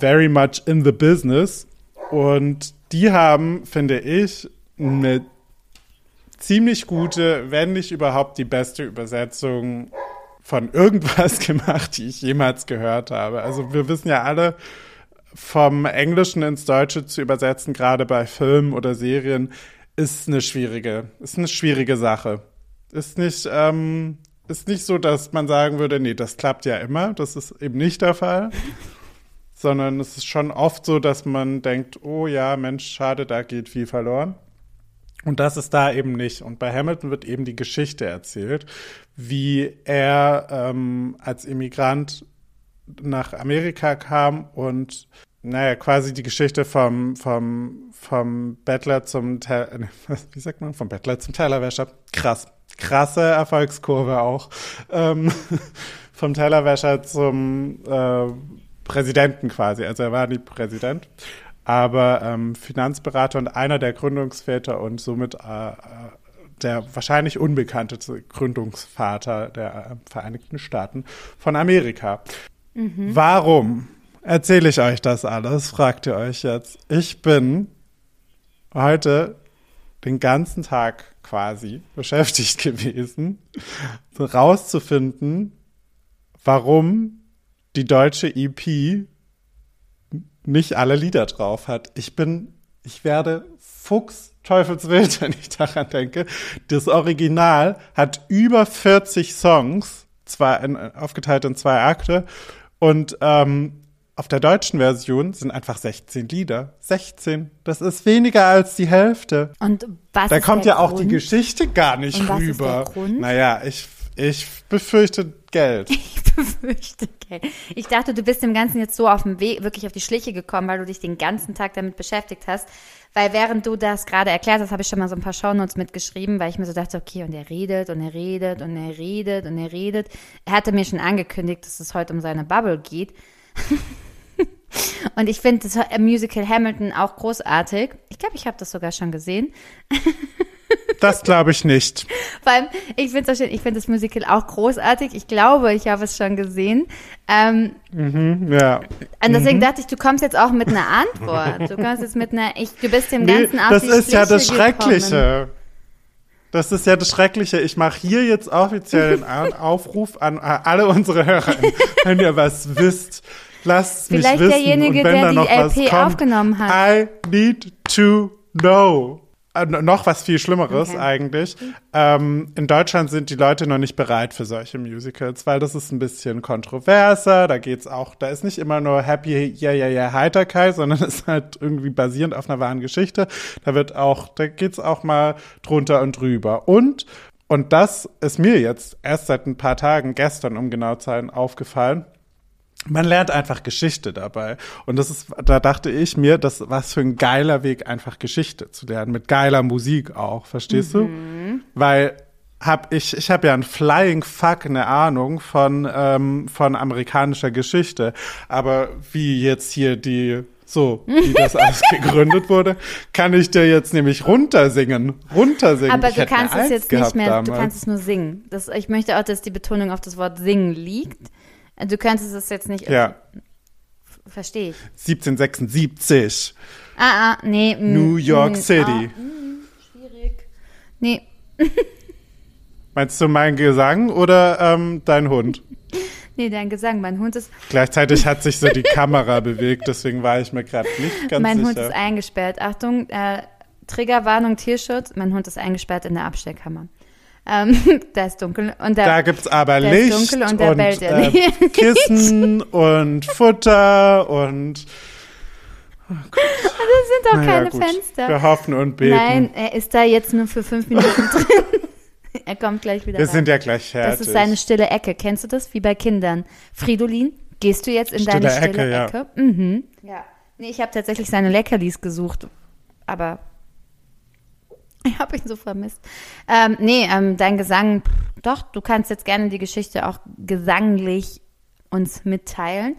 [SPEAKER 3] very much in the business. Und die haben, finde ich, eine ziemlich gute, wenn nicht überhaupt die beste Übersetzung von irgendwas gemacht, die ich jemals gehört habe. Also wir wissen ja alle, vom Englischen ins Deutsche zu übersetzen, gerade bei Filmen oder Serien, ist eine schwierige, ist eine schwierige Sache. Ist nicht, ähm, ist nicht so, dass man sagen würde, nee, das klappt ja immer. Das ist eben nicht der Fall. Sondern es ist schon oft so, dass man denkt, oh ja, Mensch, schade, da geht viel verloren. Und das ist da eben nicht. Und bei Hamilton wird eben die Geschichte erzählt, wie er ähm, als Immigrant nach Amerika kam und naja, quasi die Geschichte vom, vom, vom Bettler zum, Tel äh, wie sagt man, vom Bettler zum Tellerwäscher. Krass. Krasse Erfolgskurve auch. Ähm, vom Tellerwäscher zum äh, Präsidenten quasi. Also er war nie Präsident, aber ähm, Finanzberater und einer der Gründungsväter und somit äh, äh, der wahrscheinlich unbekannteste Gründungsvater der äh, Vereinigten Staaten von Amerika. Warum erzähle ich euch das alles, fragt ihr euch jetzt. Ich bin heute den ganzen Tag quasi beschäftigt gewesen, rauszufinden, warum die deutsche EP nicht alle Lieder drauf hat. Ich bin, ich werde fuchsteufelswild, wenn ich daran denke. Das Original hat über 40 Songs, zwei, in, aufgeteilt in zwei Akte. Und ähm, auf der deutschen Version sind einfach 16 Lieder. 16. Das ist weniger als die Hälfte.
[SPEAKER 1] Und was
[SPEAKER 3] Da
[SPEAKER 1] ist
[SPEAKER 3] kommt ja auch
[SPEAKER 1] Grund?
[SPEAKER 3] die Geschichte gar nicht
[SPEAKER 1] Und was ist
[SPEAKER 3] rüber.
[SPEAKER 1] der Grund?
[SPEAKER 3] Naja, ich, ich befürchte Geld.
[SPEAKER 1] Ich befürchte, okay. Ich dachte, du bist dem Ganzen jetzt so auf dem Weg, wirklich auf die Schliche gekommen, weil du dich den ganzen Tag damit beschäftigt hast. Weil während du das gerade erklärt hast, habe ich schon mal so ein paar Shownotes mitgeschrieben, weil ich mir so dachte, okay, und er redet und er redet und er redet und er redet. Er hatte mir schon angekündigt, dass es heute um seine Bubble geht. und ich finde das Musical Hamilton auch großartig. Ich glaube, ich habe das sogar schon gesehen.
[SPEAKER 3] Das glaube ich nicht.
[SPEAKER 1] Vor allem, ich finde das, ich find das Musical auch großartig. Ich glaube, ich habe es schon gesehen. Ähm,
[SPEAKER 3] Ja.
[SPEAKER 1] und deswegen dachte ich, du kommst jetzt auch mit einer Antwort. Du kommst jetzt mit einer, ich, du bist dem
[SPEAKER 3] Nee,
[SPEAKER 1] Ganzen auf
[SPEAKER 3] das ist ja das
[SPEAKER 1] Schliche gekommen.
[SPEAKER 3] Schreckliche. Das ist ja das Schreckliche. Ich mache hier jetzt offiziell einen Aufruf an alle unsere Hörer. Wenn ihr was wisst, lasst mich
[SPEAKER 1] Vielleicht
[SPEAKER 3] wissen.
[SPEAKER 1] derjenige,
[SPEAKER 3] Und wenn
[SPEAKER 1] der
[SPEAKER 3] da
[SPEAKER 1] die LP
[SPEAKER 3] kommt,
[SPEAKER 1] aufgenommen hat.
[SPEAKER 3] I need to know. Äh, noch was viel Schlimmeres
[SPEAKER 1] Okay.
[SPEAKER 3] eigentlich. Ähm, in Deutschland sind die Leute noch nicht bereit für solche Musicals, weil das ist ein bisschen kontroverser. Da geht's auch, da ist nicht immer nur Happy, yeah, yeah, yeah, Heiterkeit, sondern es ist halt irgendwie basierend auf einer wahren Geschichte. Da wird auch, da geht's auch mal drunter und drüber. Und, und das ist mir jetzt erst seit ein paar Tagen, gestern um genau zu sein, aufgefallen. Man lernt einfach Geschichte dabei. Und das ist, da dachte ich mir, das was für ein geiler Weg, einfach Geschichte zu lernen, mit geiler Musik auch, verstehst du? Weil habe ich, ich habe ja ein Flying Fuck eine Ahnung von, ähm, von amerikanischer Geschichte. Aber wie jetzt hier die, so, wie das alles gegründet wurde, kann ich dir jetzt nämlich runtersingen. Runtersingen.
[SPEAKER 1] Aber
[SPEAKER 3] ich
[SPEAKER 1] du kannst es jetzt nicht mehr, du
[SPEAKER 3] damals.
[SPEAKER 1] kannst es nur singen. Das, ich möchte auch, dass die Betonung auf das Wort singen liegt. Du könntest es jetzt nicht.
[SPEAKER 3] Ja,
[SPEAKER 1] Verstehe ich.
[SPEAKER 3] 1776,
[SPEAKER 1] Ah, ah, nee.
[SPEAKER 3] New York
[SPEAKER 1] mm,
[SPEAKER 3] City.
[SPEAKER 1] Ah, schwierig. Nee,
[SPEAKER 3] Meinst du meinen Gesang oder ähm, dein Hund?
[SPEAKER 1] nee, dein Gesang. Mein Hund ist,
[SPEAKER 3] Gleichzeitig hat sich so die Kamera bewegt, deswegen war ich mir gerade nicht ganz
[SPEAKER 1] mein
[SPEAKER 3] sicher.
[SPEAKER 1] Hund ist eingesperrt. Achtung, äh, Triggerwarnung, Tierschutz. Mein Hund ist eingesperrt in der Abstellkammer. Ähm, da ist dunkel. Und
[SPEAKER 3] Da
[SPEAKER 1] da,
[SPEAKER 3] gibt's aber
[SPEAKER 1] ist
[SPEAKER 3] Licht
[SPEAKER 1] dunkel und da bellt er
[SPEAKER 3] äh,
[SPEAKER 1] nicht.
[SPEAKER 3] Kissen und Futter und
[SPEAKER 1] das sind doch
[SPEAKER 3] naja,
[SPEAKER 1] keine
[SPEAKER 3] gut.
[SPEAKER 1] Fenster.
[SPEAKER 3] Wir hoffen und beten.
[SPEAKER 1] Nein, er ist da jetzt nur für fünf Minuten drin. er kommt gleich wieder
[SPEAKER 3] Wir
[SPEAKER 1] rein.
[SPEAKER 3] sind ja gleich fertig.
[SPEAKER 1] Das ist seine stille Ecke. Kennst du das? Wie bei Kindern. Fridolin, gehst du jetzt in
[SPEAKER 3] Stille
[SPEAKER 1] deine stille
[SPEAKER 3] Ecke, ja.
[SPEAKER 1] Ecke? Mhm. Ja. Nee, ich habe tatsächlich seine Leckerlis gesucht, aber ich habe ihn so vermisst. Ähm, nee, ähm, dein Gesang, pff, doch, du kannst jetzt gerne die Geschichte auch gesanglich uns mitteilen.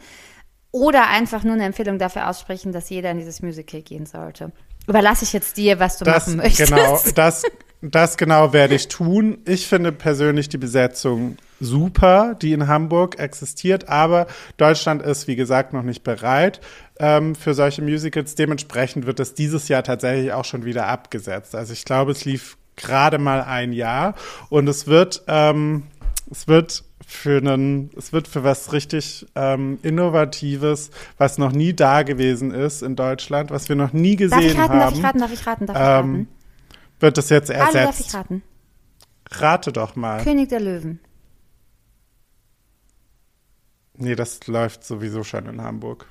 [SPEAKER 1] Oder einfach nur eine Empfehlung dafür aussprechen, dass jeder in dieses Musical gehen sollte. Überlasse ich jetzt dir, was du
[SPEAKER 3] das,
[SPEAKER 1] machen möchtest.
[SPEAKER 3] genau, das, das genau werde ich tun. Ich finde persönlich die Besetzung super, die in Hamburg existiert, aber Deutschland ist, wie gesagt, noch nicht bereit ähm, für solche Musicals. Dementsprechend wird es dieses Jahr tatsächlich auch schon wieder abgesetzt. Also ich glaube, es lief gerade mal ein Jahr und es wird, ähm, es wird für einen, es wird für was richtig ähm, Innovatives, was noch nie da gewesen ist in Deutschland, was wir noch nie gesehen
[SPEAKER 1] Darf ich raten,
[SPEAKER 3] haben
[SPEAKER 1] darf ich raten, darf ich raten, darf ich
[SPEAKER 3] Ähm,
[SPEAKER 1] raten?
[SPEAKER 3] Wird es jetzt
[SPEAKER 1] Alle darf ich
[SPEAKER 3] ersetzt.
[SPEAKER 1] raten.
[SPEAKER 3] Rate doch mal.
[SPEAKER 1] König der Löwen.
[SPEAKER 3] Nee, das läuft sowieso schon in Hamburg.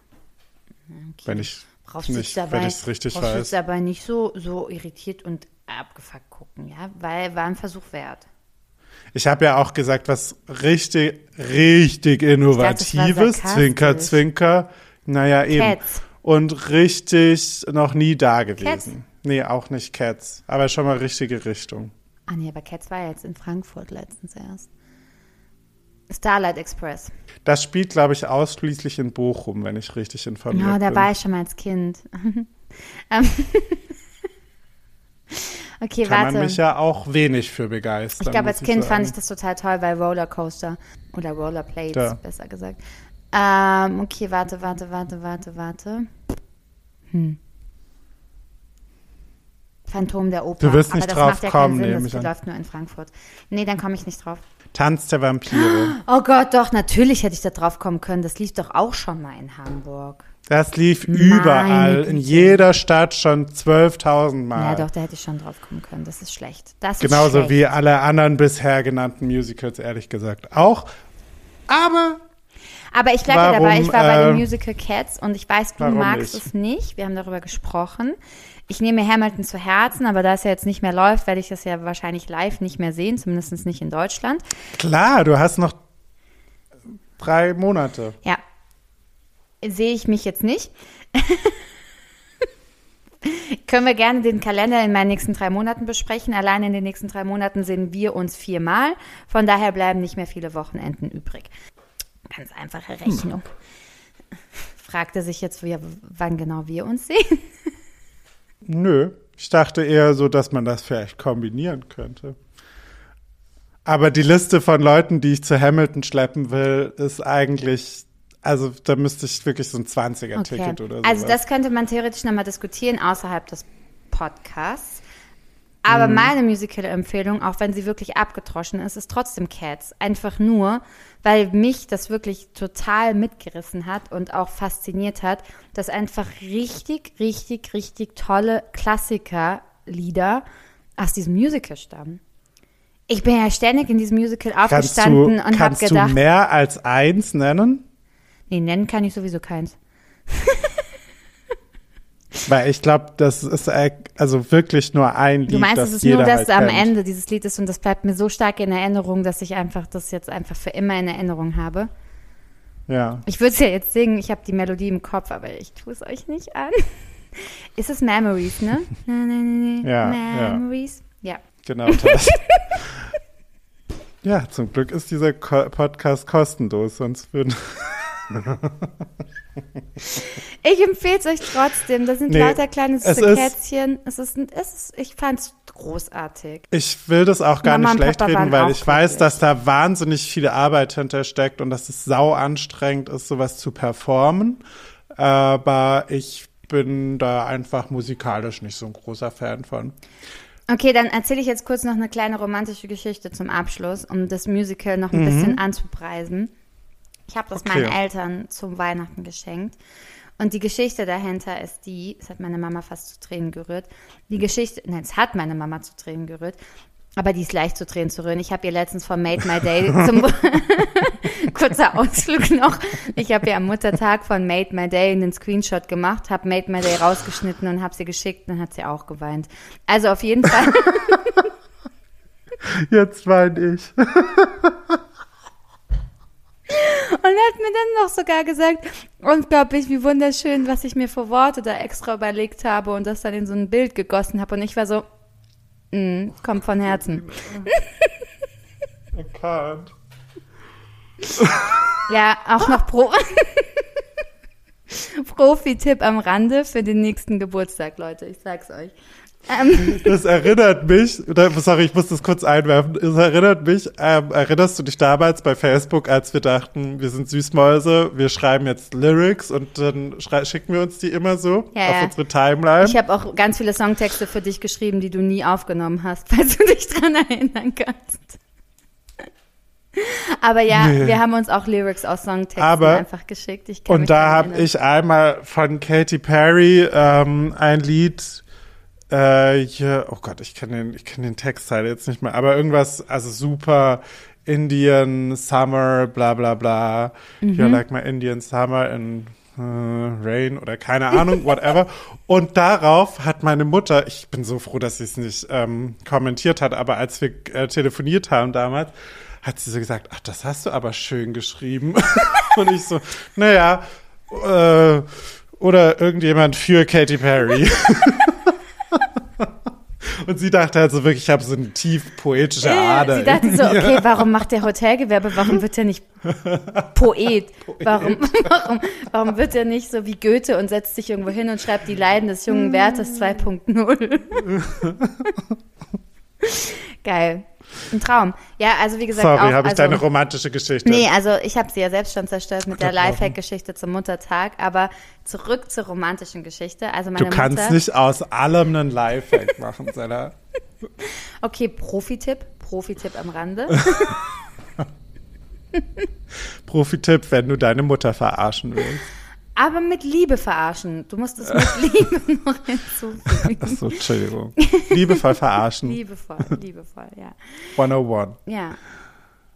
[SPEAKER 3] Wenn ich
[SPEAKER 1] Brauchst
[SPEAKER 3] nicht,
[SPEAKER 1] dabei,
[SPEAKER 3] wenn ich es richtig
[SPEAKER 1] brauchst du
[SPEAKER 3] weiß.
[SPEAKER 1] jetzt dabei nicht so, so irritiert und abgefuckt gucken, ja? Weil war ein Versuch wert.
[SPEAKER 3] Ich habe ja auch gesagt, was richtig, richtig
[SPEAKER 1] dachte,
[SPEAKER 3] Innovatives,
[SPEAKER 1] sarkastisch.
[SPEAKER 3] Zwinker, Zwinker, naja eben.
[SPEAKER 1] Cats.
[SPEAKER 3] Und richtig noch nie da gewesen. Nee, auch nicht Cats, aber schon mal richtige Richtung.
[SPEAKER 1] Ah nee, aber Cats war ja jetzt in Frankfurt letztens erst. Starlight Express.
[SPEAKER 3] Das spielt, glaube ich, ausschließlich in Bochum, wenn ich richtig informiert
[SPEAKER 1] Ja, da
[SPEAKER 3] bin.
[SPEAKER 1] war ich schon mal als Kind. Ähm, okay,
[SPEAKER 3] Kann
[SPEAKER 1] warte.
[SPEAKER 3] man mich ja auch wenig für begeistern.
[SPEAKER 1] ich glaube, als Kind fand
[SPEAKER 3] sagen.
[SPEAKER 1] ich das total toll bei Rollercoaster. Oder Rollerblades,
[SPEAKER 3] Ja.
[SPEAKER 1] besser gesagt. Ähm, okay, warte, warte, warte, warte, warte. Hm. Phantom der Oper.
[SPEAKER 3] Du wirst
[SPEAKER 1] Aber
[SPEAKER 3] nicht
[SPEAKER 1] das
[SPEAKER 3] drauf
[SPEAKER 1] ja
[SPEAKER 3] kommen,
[SPEAKER 1] Sinn,
[SPEAKER 3] nehme
[SPEAKER 1] das
[SPEAKER 3] ich an.
[SPEAKER 1] läuft nur in Frankfurt. Nee, dann komme ich nicht drauf.
[SPEAKER 3] Tanz der Vampire.
[SPEAKER 1] Oh Gott, doch, natürlich hätte ich da drauf kommen können. Das lief doch auch schon mal in Hamburg.
[SPEAKER 3] Das lief
[SPEAKER 1] Meine
[SPEAKER 3] überall, in jeder Stadt schon 12.000 Mal.
[SPEAKER 1] Ja, doch, da hätte ich schon drauf kommen können. Das ist schlecht. Das ist
[SPEAKER 3] Genauso
[SPEAKER 1] schlecht.
[SPEAKER 3] wie alle anderen bisher genannten Musicals, ehrlich gesagt. Auch. Aber
[SPEAKER 1] Aber ich bleibe
[SPEAKER 3] Warum,
[SPEAKER 1] dabei, ich war bei dem
[SPEAKER 3] äh,
[SPEAKER 1] Musical Cats und ich weiß, du magst
[SPEAKER 3] nicht?
[SPEAKER 1] es nicht. Wir haben darüber gesprochen. Ich nehme Hamilton zu Herzen, aber da es ja jetzt nicht mehr läuft, werde ich das ja wahrscheinlich live nicht mehr sehen, zumindest nicht in Deutschland.
[SPEAKER 3] klar, du hast noch drei Monate.
[SPEAKER 1] Ja, sehe ich mich jetzt nicht. Können wir gerne den Kalender in meinen nächsten drei Monaten besprechen. Allein in den nächsten drei Monaten sehen wir uns viermal. Von daher bleiben nicht mehr viele Wochenenden übrig. Ganz einfache Rechnung. Fragte sich jetzt, wann genau wir uns sehen.
[SPEAKER 3] Nö, ich dachte eher so, dass man das vielleicht kombinieren könnte. Aber die Liste von Leuten, die ich zu Hamilton schleppen will, ist eigentlich, also da müsste ich wirklich so ein 20er-Ticket oder so.
[SPEAKER 1] Also das könnte man theoretisch nochmal diskutieren außerhalb des Podcasts. Aber meine Musical-Empfehlung, auch wenn sie wirklich abgetroschen ist, ist trotzdem Cats. Einfach nur, weil mich das wirklich total mitgerissen hat und auch fasziniert hat, dass einfach richtig, richtig, richtig tolle Klassiker-Lieder aus diesem Musical stammen. Ich bin ja ständig in diesem Musical
[SPEAKER 3] kannst du,
[SPEAKER 1] aufgestanden und habe
[SPEAKER 3] kannst du
[SPEAKER 1] gedacht,
[SPEAKER 3] mehr als eins nennen?
[SPEAKER 1] nee, nennen kann ich sowieso keins.
[SPEAKER 3] Weil ich glaube, das ist äh, also wirklich nur ein Lied,
[SPEAKER 1] Du meinst, es ist nur das
[SPEAKER 3] halt
[SPEAKER 1] am
[SPEAKER 3] kennt.
[SPEAKER 1] Ende dieses Lied ist und das bleibt mir so stark in Erinnerung, dass ich einfach das jetzt einfach für immer in Erinnerung habe.
[SPEAKER 3] Ja.
[SPEAKER 1] Ich würde es ja jetzt singen, ich habe die Melodie im Kopf, aber ich tue es euch nicht an. Ist es Memories, ne?
[SPEAKER 3] Ja, ja.
[SPEAKER 1] Memories. Ja.
[SPEAKER 3] Genau das. Ja, zum Glück ist dieser Podcast kostenlos, sonst würden.
[SPEAKER 1] Ich empfehle es euch trotzdem. Da sind
[SPEAKER 3] Nee,
[SPEAKER 1] lauter kleine
[SPEAKER 3] es
[SPEAKER 1] süße
[SPEAKER 3] ist-
[SPEAKER 1] Kätzchen. Es ist, es ist, ich fand es großartig.
[SPEAKER 3] Ich will das auch gar
[SPEAKER 1] Mama
[SPEAKER 3] nicht schlecht
[SPEAKER 1] Papa
[SPEAKER 3] reden, weil ich weiß, dass da wahnsinnig viel Arbeit hintersteckt und dass es sau anstrengend ist, sowas zu performen. Aber ich bin da einfach musikalisch nicht so ein großer Fan von.
[SPEAKER 1] Okay, dann erzähle ich jetzt kurz noch eine kleine romantische Geschichte zum Abschluss, um das Musical noch ein
[SPEAKER 3] Mhm.
[SPEAKER 1] bisschen anzupreisen. Ich habe das
[SPEAKER 3] Okay.
[SPEAKER 1] meinen Eltern zum Weihnachten geschenkt. Und die Geschichte dahinter ist die, es hat meine Mama fast zu Tränen gerührt. Die Geschichte, nein, es hat meine Mama zu Tränen gerührt, aber die ist leicht zu Tränen zu rühren. Ich habe ihr letztens von Made My Day zum kurzer Ausflug noch. Ich habe ihr am Muttertag von Made My Day einen Screenshot gemacht, habe Made My Day rausgeschnitten und habe sie geschickt und dann hat sie auch geweint. Also auf jeden Fall.
[SPEAKER 3] Jetzt weine ich.
[SPEAKER 1] Und er hat mir dann noch sogar gesagt, unglaublich, wie wunderschön, was ich mir für Worte da extra überlegt habe und das dann in so ein Bild gegossen habe. Und ich war so, mm, kommt von Herzen.
[SPEAKER 3] I can't.
[SPEAKER 1] Ja, auch noch Pro Profi-Tipp am Rande für den nächsten Geburtstag, Leute. Ich sag's euch. Ähm,
[SPEAKER 3] Das erinnert mich, sorry, ich muss das kurz einwerfen. Es erinnert mich, ähm, erinnerst du dich damals bei Facebook, als wir dachten, wir sind Süßmäuse, wir schreiben jetzt Lyrics und dann schicken wir uns die immer so
[SPEAKER 1] Ja,
[SPEAKER 3] auf
[SPEAKER 1] ja.
[SPEAKER 3] unsere Timeline?
[SPEAKER 1] ich habe auch ganz viele Songtexte für dich geschrieben, die du nie aufgenommen hast, falls du dich dran erinnern kannst. Aber ja,
[SPEAKER 3] Nee.
[SPEAKER 1] wir haben uns auch Lyrics aus Songtexten
[SPEAKER 3] Aber-
[SPEAKER 1] einfach geschickt.
[SPEAKER 3] Und da habe ich einmal von Katy Perry ähm, ein Lied, äh, hier, oh Gott, ich kenne den, ich kenn den Textteil jetzt nicht mehr, aber irgendwas, also super Indian Summer, bla bla bla.
[SPEAKER 1] Mhm.
[SPEAKER 3] Like my Indian Summer in äh, Rain oder keine Ahnung, whatever. Und darauf hat meine Mutter, ich bin so froh, dass sie es nicht ähm, kommentiert hat, aber als wir äh, telefoniert haben damals, hat sie so gesagt, ach, das hast du aber schön geschrieben. Und ich so, naja, äh, oder irgendjemand für Katy Perry. Und sie dachte also wirklich, ich habe so eine tief poetische Ader.
[SPEAKER 1] Sie dachte so, okay, warum macht der Hotelgewerbe? Warum wird er nicht Poet? Warum, warum, warum wird er nicht so wie Goethe und setzt sich irgendwo hin und schreibt die Leiden des jungen Werthers 2.0? Geil. Ein Traum. Ja, also wie gesagt,
[SPEAKER 3] Sorry, habe ich
[SPEAKER 1] also,
[SPEAKER 3] deine romantische Geschichte.
[SPEAKER 1] Nee, also ich habe sie ja selbst schon zerstört mit der. Lifehack-Geschichte zum Muttertag, aber zurück zur romantischen Geschichte. Also meine
[SPEAKER 3] du kannst
[SPEAKER 1] Mutter,
[SPEAKER 3] nicht aus allem einen Lifehack machen, Sella.
[SPEAKER 1] Okay, Profi-Tipp, Profi-Tipp am Rande.
[SPEAKER 3] Profi-Tipp, wenn du deine Mutter verarschen willst.
[SPEAKER 1] Aber mit Liebe verarschen. Du musst es mit Liebe noch hinzufügen.
[SPEAKER 3] Achso, Entschuldigung. Liebevoll verarschen.
[SPEAKER 1] Liebevoll, liebevoll, ja.
[SPEAKER 3] 101.
[SPEAKER 1] Ja.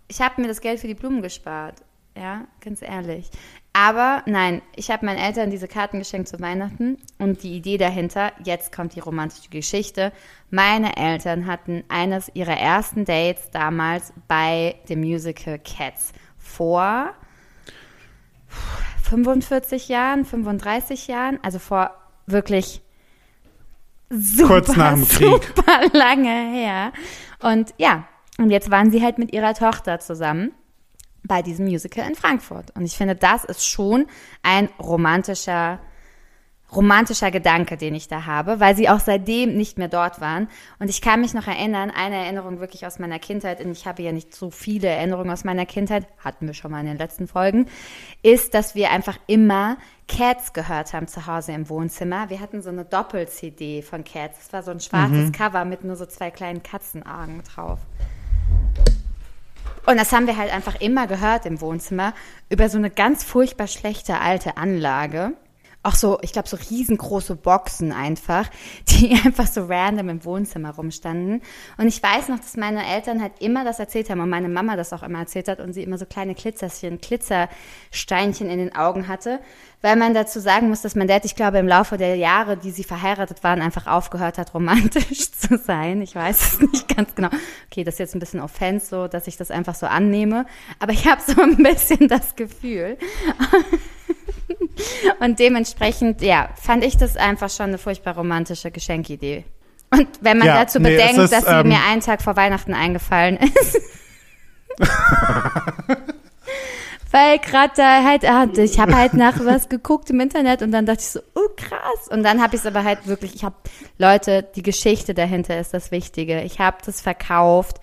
[SPEAKER 1] Ich habe mir das Geld für die Blumen gespart. Ja, ganz ehrlich. Aber nein, ich habe meinen Eltern diese Karten geschenkt zu Weihnachten und die Idee dahinter, jetzt kommt die romantische Geschichte. Meine Eltern hatten eines ihrer ersten Dates damals bei dem Musical Cats vor 45 Jahren, 35 Jahren, also vor wirklich super,
[SPEAKER 3] Kurz nach dem Krieg.
[SPEAKER 1] super lange her. Und ja, und jetzt waren sie halt mit ihrer Tochter zusammen bei diesem Musical in Frankfurt. Und ich finde, das ist schon ein romantischer, romantischer Gedanke, den ich da habe, weil sie auch seitdem nicht mehr dort waren. Und ich kann mich noch erinnern, eine Erinnerung wirklich aus meiner Kindheit, und ich habe ja nicht so viele Erinnerungen aus meiner Kindheit, hatten wir schon mal in den letzten Folgen, ist, dass wir einfach immer Cats gehört haben zu Hause im Wohnzimmer. Wir hatten so eine Doppel-CD von Cats. Es war so ein schwarzes Cover mit nur so zwei kleinen Katzenaugen drauf. Und das haben wir halt einfach immer gehört im Wohnzimmer über so eine ganz furchtbar schlechte alte Anlage. Auch so, ich glaube, so riesengroße Boxen einfach, die einfach so random im Wohnzimmer rumstanden. Und ich weiß noch, dass meine Eltern halt immer das erzählt haben und meine Mama das auch immer erzählt hat und sie immer so kleine Glitzerchen, Glitzersteinchen in den Augen hatte. Weil man dazu sagen muss, dass mein Dad, ich glaube, im Laufe der Jahre, die sie verheiratet waren, einfach aufgehört hat, romantisch zu sein. Ich weiß es nicht ganz genau. Okay, das ist jetzt ein bisschen offense, so, dass ich das einfach so annehme. Aber ich habe so ein bisschen das Gefühl. Und dementsprechend, ja, fand ich das einfach schon eine furchtbar romantische Geschenkidee. Und wenn man
[SPEAKER 3] Ja,
[SPEAKER 1] dazu
[SPEAKER 3] nee,
[SPEAKER 1] bedenkt,
[SPEAKER 3] ist,
[SPEAKER 1] dass sie
[SPEAKER 3] ähm,
[SPEAKER 1] mir einen Tag vor Weihnachten eingefallen ist. Weil gerade da halt, ah, ich habe halt nach was geguckt im Internet und dann dachte ich so, oh krass. Und dann habe ich es aber halt wirklich, ich habe, Leute, die Geschichte dahinter ist das Wichtige. Ich habe das verkauft,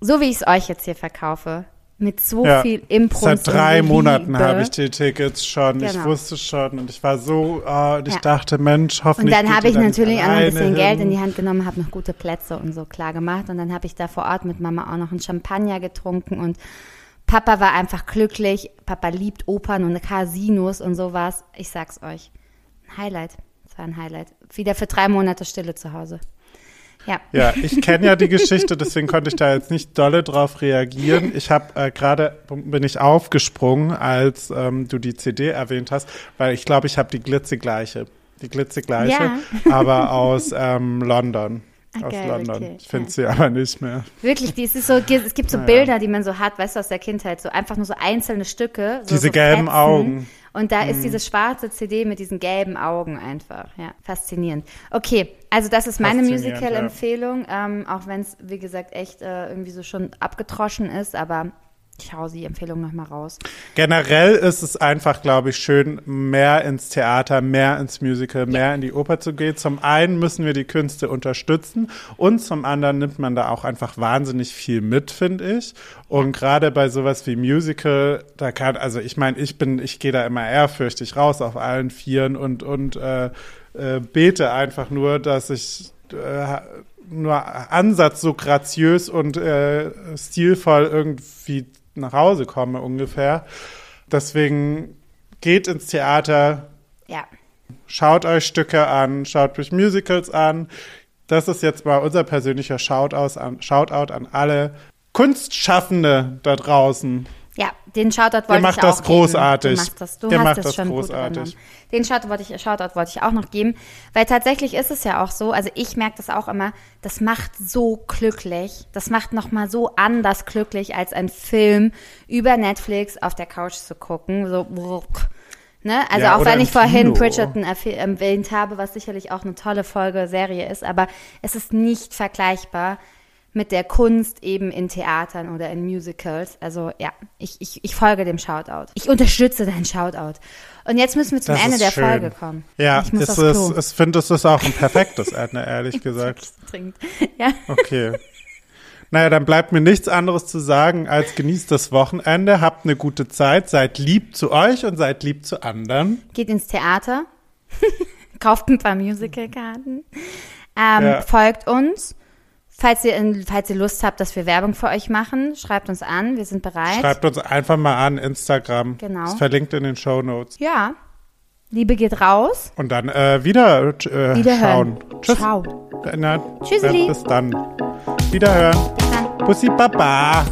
[SPEAKER 1] so wie ich es euch jetzt hier verkaufe. Mit so
[SPEAKER 3] Ja.
[SPEAKER 1] viel Impuls.
[SPEAKER 3] Seit drei
[SPEAKER 1] und
[SPEAKER 3] Monaten habe ich die Tickets schon. Ich
[SPEAKER 1] Genau.
[SPEAKER 3] wusste schon und ich war so, ah, und ich
[SPEAKER 1] Ja.
[SPEAKER 3] dachte, Mensch,
[SPEAKER 1] Und
[SPEAKER 3] hoffentlich.
[SPEAKER 1] dann
[SPEAKER 3] geht
[SPEAKER 1] habe ich natürlich auch noch ein bisschen Geld in
[SPEAKER 3] hin.
[SPEAKER 1] die Hand genommen, habe noch gute Plätze und so klar gemacht. Und dann habe ich da vor Ort mit Mama auch noch einen Champagner getrunken und Papa war einfach glücklich. Papa liebt Opern und Casinos und sowas. Ich sag's euch. Ein Highlight. Es war ein Highlight. Wieder für drei Monate Stille zu Hause. Ja.
[SPEAKER 3] Ja, ich kenne ja die Geschichte, deswegen konnte ich da jetzt nicht dolle drauf reagieren. Ich habe äh, gerade bin ich aufgesprungen, als ähm, du die CD erwähnt hast, weil ich glaube, ich habe die glitzegleiche, die glitzegleiche,
[SPEAKER 1] Ja.
[SPEAKER 3] aber aus ähm, London.
[SPEAKER 1] Ah,
[SPEAKER 3] aus London.
[SPEAKER 1] okay,
[SPEAKER 3] ich finde
[SPEAKER 1] ja.
[SPEAKER 3] sie aber nicht mehr.
[SPEAKER 1] Wirklich, die, es, ist so, es gibt so
[SPEAKER 3] Naja.
[SPEAKER 1] Bilder, die man so hat, weißt du, aus der Kindheit, so einfach nur so einzelne Stücke. So,
[SPEAKER 3] Diese
[SPEAKER 1] so
[SPEAKER 3] gelben
[SPEAKER 1] Fetzen.
[SPEAKER 3] Augen.
[SPEAKER 1] Und da
[SPEAKER 3] Mhm.
[SPEAKER 1] ist diese schwarze CD mit diesen gelben Augen einfach. Ja, faszinierend. Okay, also das ist meine Musical-Empfehlung, ähm, auch wenn es, wie gesagt, echt äh, irgendwie so schon abgetroschen ist, aber ich hau die Empfehlung nochmal raus.
[SPEAKER 3] Generell ist es einfach, glaube ich, schön, mehr ins Theater, mehr ins Musical, mehr in die Oper zu gehen. Zum einen müssen wir die Künste unterstützen und zum anderen nimmt man da auch einfach wahnsinnig viel mit, finde ich. Und gerade bei sowas wie Musical, da kann, also ich meine, ich bin, ich gehe da immer ehrfürchtig raus auf allen Vieren und, und äh, äh, bete einfach nur, dass ich äh, nur Ansatz so graziös und äh, stilvoll irgendwie nach Hause komme ungefähr. Deswegen geht ins Theater,
[SPEAKER 1] Ja,
[SPEAKER 3] schaut euch Stücke an, schaut euch Musicals an. Das ist jetzt mal unser persönlicher Shoutout an, Shoutout an alle Kunstschaffende da draußen.
[SPEAKER 1] Ja, den Shoutout wollte
[SPEAKER 3] macht
[SPEAKER 1] ich auch
[SPEAKER 3] das großartig.
[SPEAKER 1] Geben. Du machst das, du
[SPEAKER 3] Der
[SPEAKER 1] hast
[SPEAKER 3] macht
[SPEAKER 1] das
[SPEAKER 3] das
[SPEAKER 1] schon
[SPEAKER 3] großartig.
[SPEAKER 1] Den Shoutout wollte, ich, Shoutout wollte ich auch noch geben, weil tatsächlich ist es ja auch so, also ich merke das auch immer, das macht so glücklich, das macht nochmal so anders glücklich, als ein Film über Netflix auf der Couch zu gucken, so. Ne? Also
[SPEAKER 3] Ja,
[SPEAKER 1] auch wenn ich vorhin
[SPEAKER 3] Kino.
[SPEAKER 1] Bridgerton erwähnt habe, was sicherlich auch eine tolle Folge, Serie ist, aber es ist nicht vergleichbar mit der Kunst eben in Theatern oder in Musicals. Also ja, ich, ich, ich folge dem Shoutout. Ich unterstütze deinen Shoutout. Und jetzt müssen wir zum
[SPEAKER 3] Das
[SPEAKER 1] Ende der
[SPEAKER 3] schön.
[SPEAKER 1] Folge kommen.
[SPEAKER 3] Ja,
[SPEAKER 1] ich
[SPEAKER 3] ist, ich finde, es ist auch ein perfektes Ende, ehrlich gesagt.
[SPEAKER 1] Dringend. Ja.
[SPEAKER 3] Okay. Naja, dann bleibt mir nichts anderes zu sagen, als genießt das Wochenende, habt eine gute Zeit, seid lieb zu euch und seid lieb zu anderen.
[SPEAKER 1] Geht ins Theater, kauft ein paar Musicalkarten, ähm,
[SPEAKER 3] Ja.
[SPEAKER 1] folgt uns. Falls ihr, falls ihr Lust habt, dass wir Werbung für euch machen, schreibt uns an. Wir sind bereit.
[SPEAKER 3] Schreibt uns einfach mal an, Instagram.
[SPEAKER 1] Genau.
[SPEAKER 3] Ist verlinkt in den Show Notes.
[SPEAKER 1] Ja. Liebe geht raus.
[SPEAKER 3] Und dann äh, wieder äh,
[SPEAKER 1] Wiederhören.
[SPEAKER 3] schauen. Tschüss.
[SPEAKER 1] Ciao.
[SPEAKER 3] Na,
[SPEAKER 1] Tschüsseli.
[SPEAKER 3] Bis dann. Wiederhören.
[SPEAKER 1] Bis dann.
[SPEAKER 3] Bussi Baba.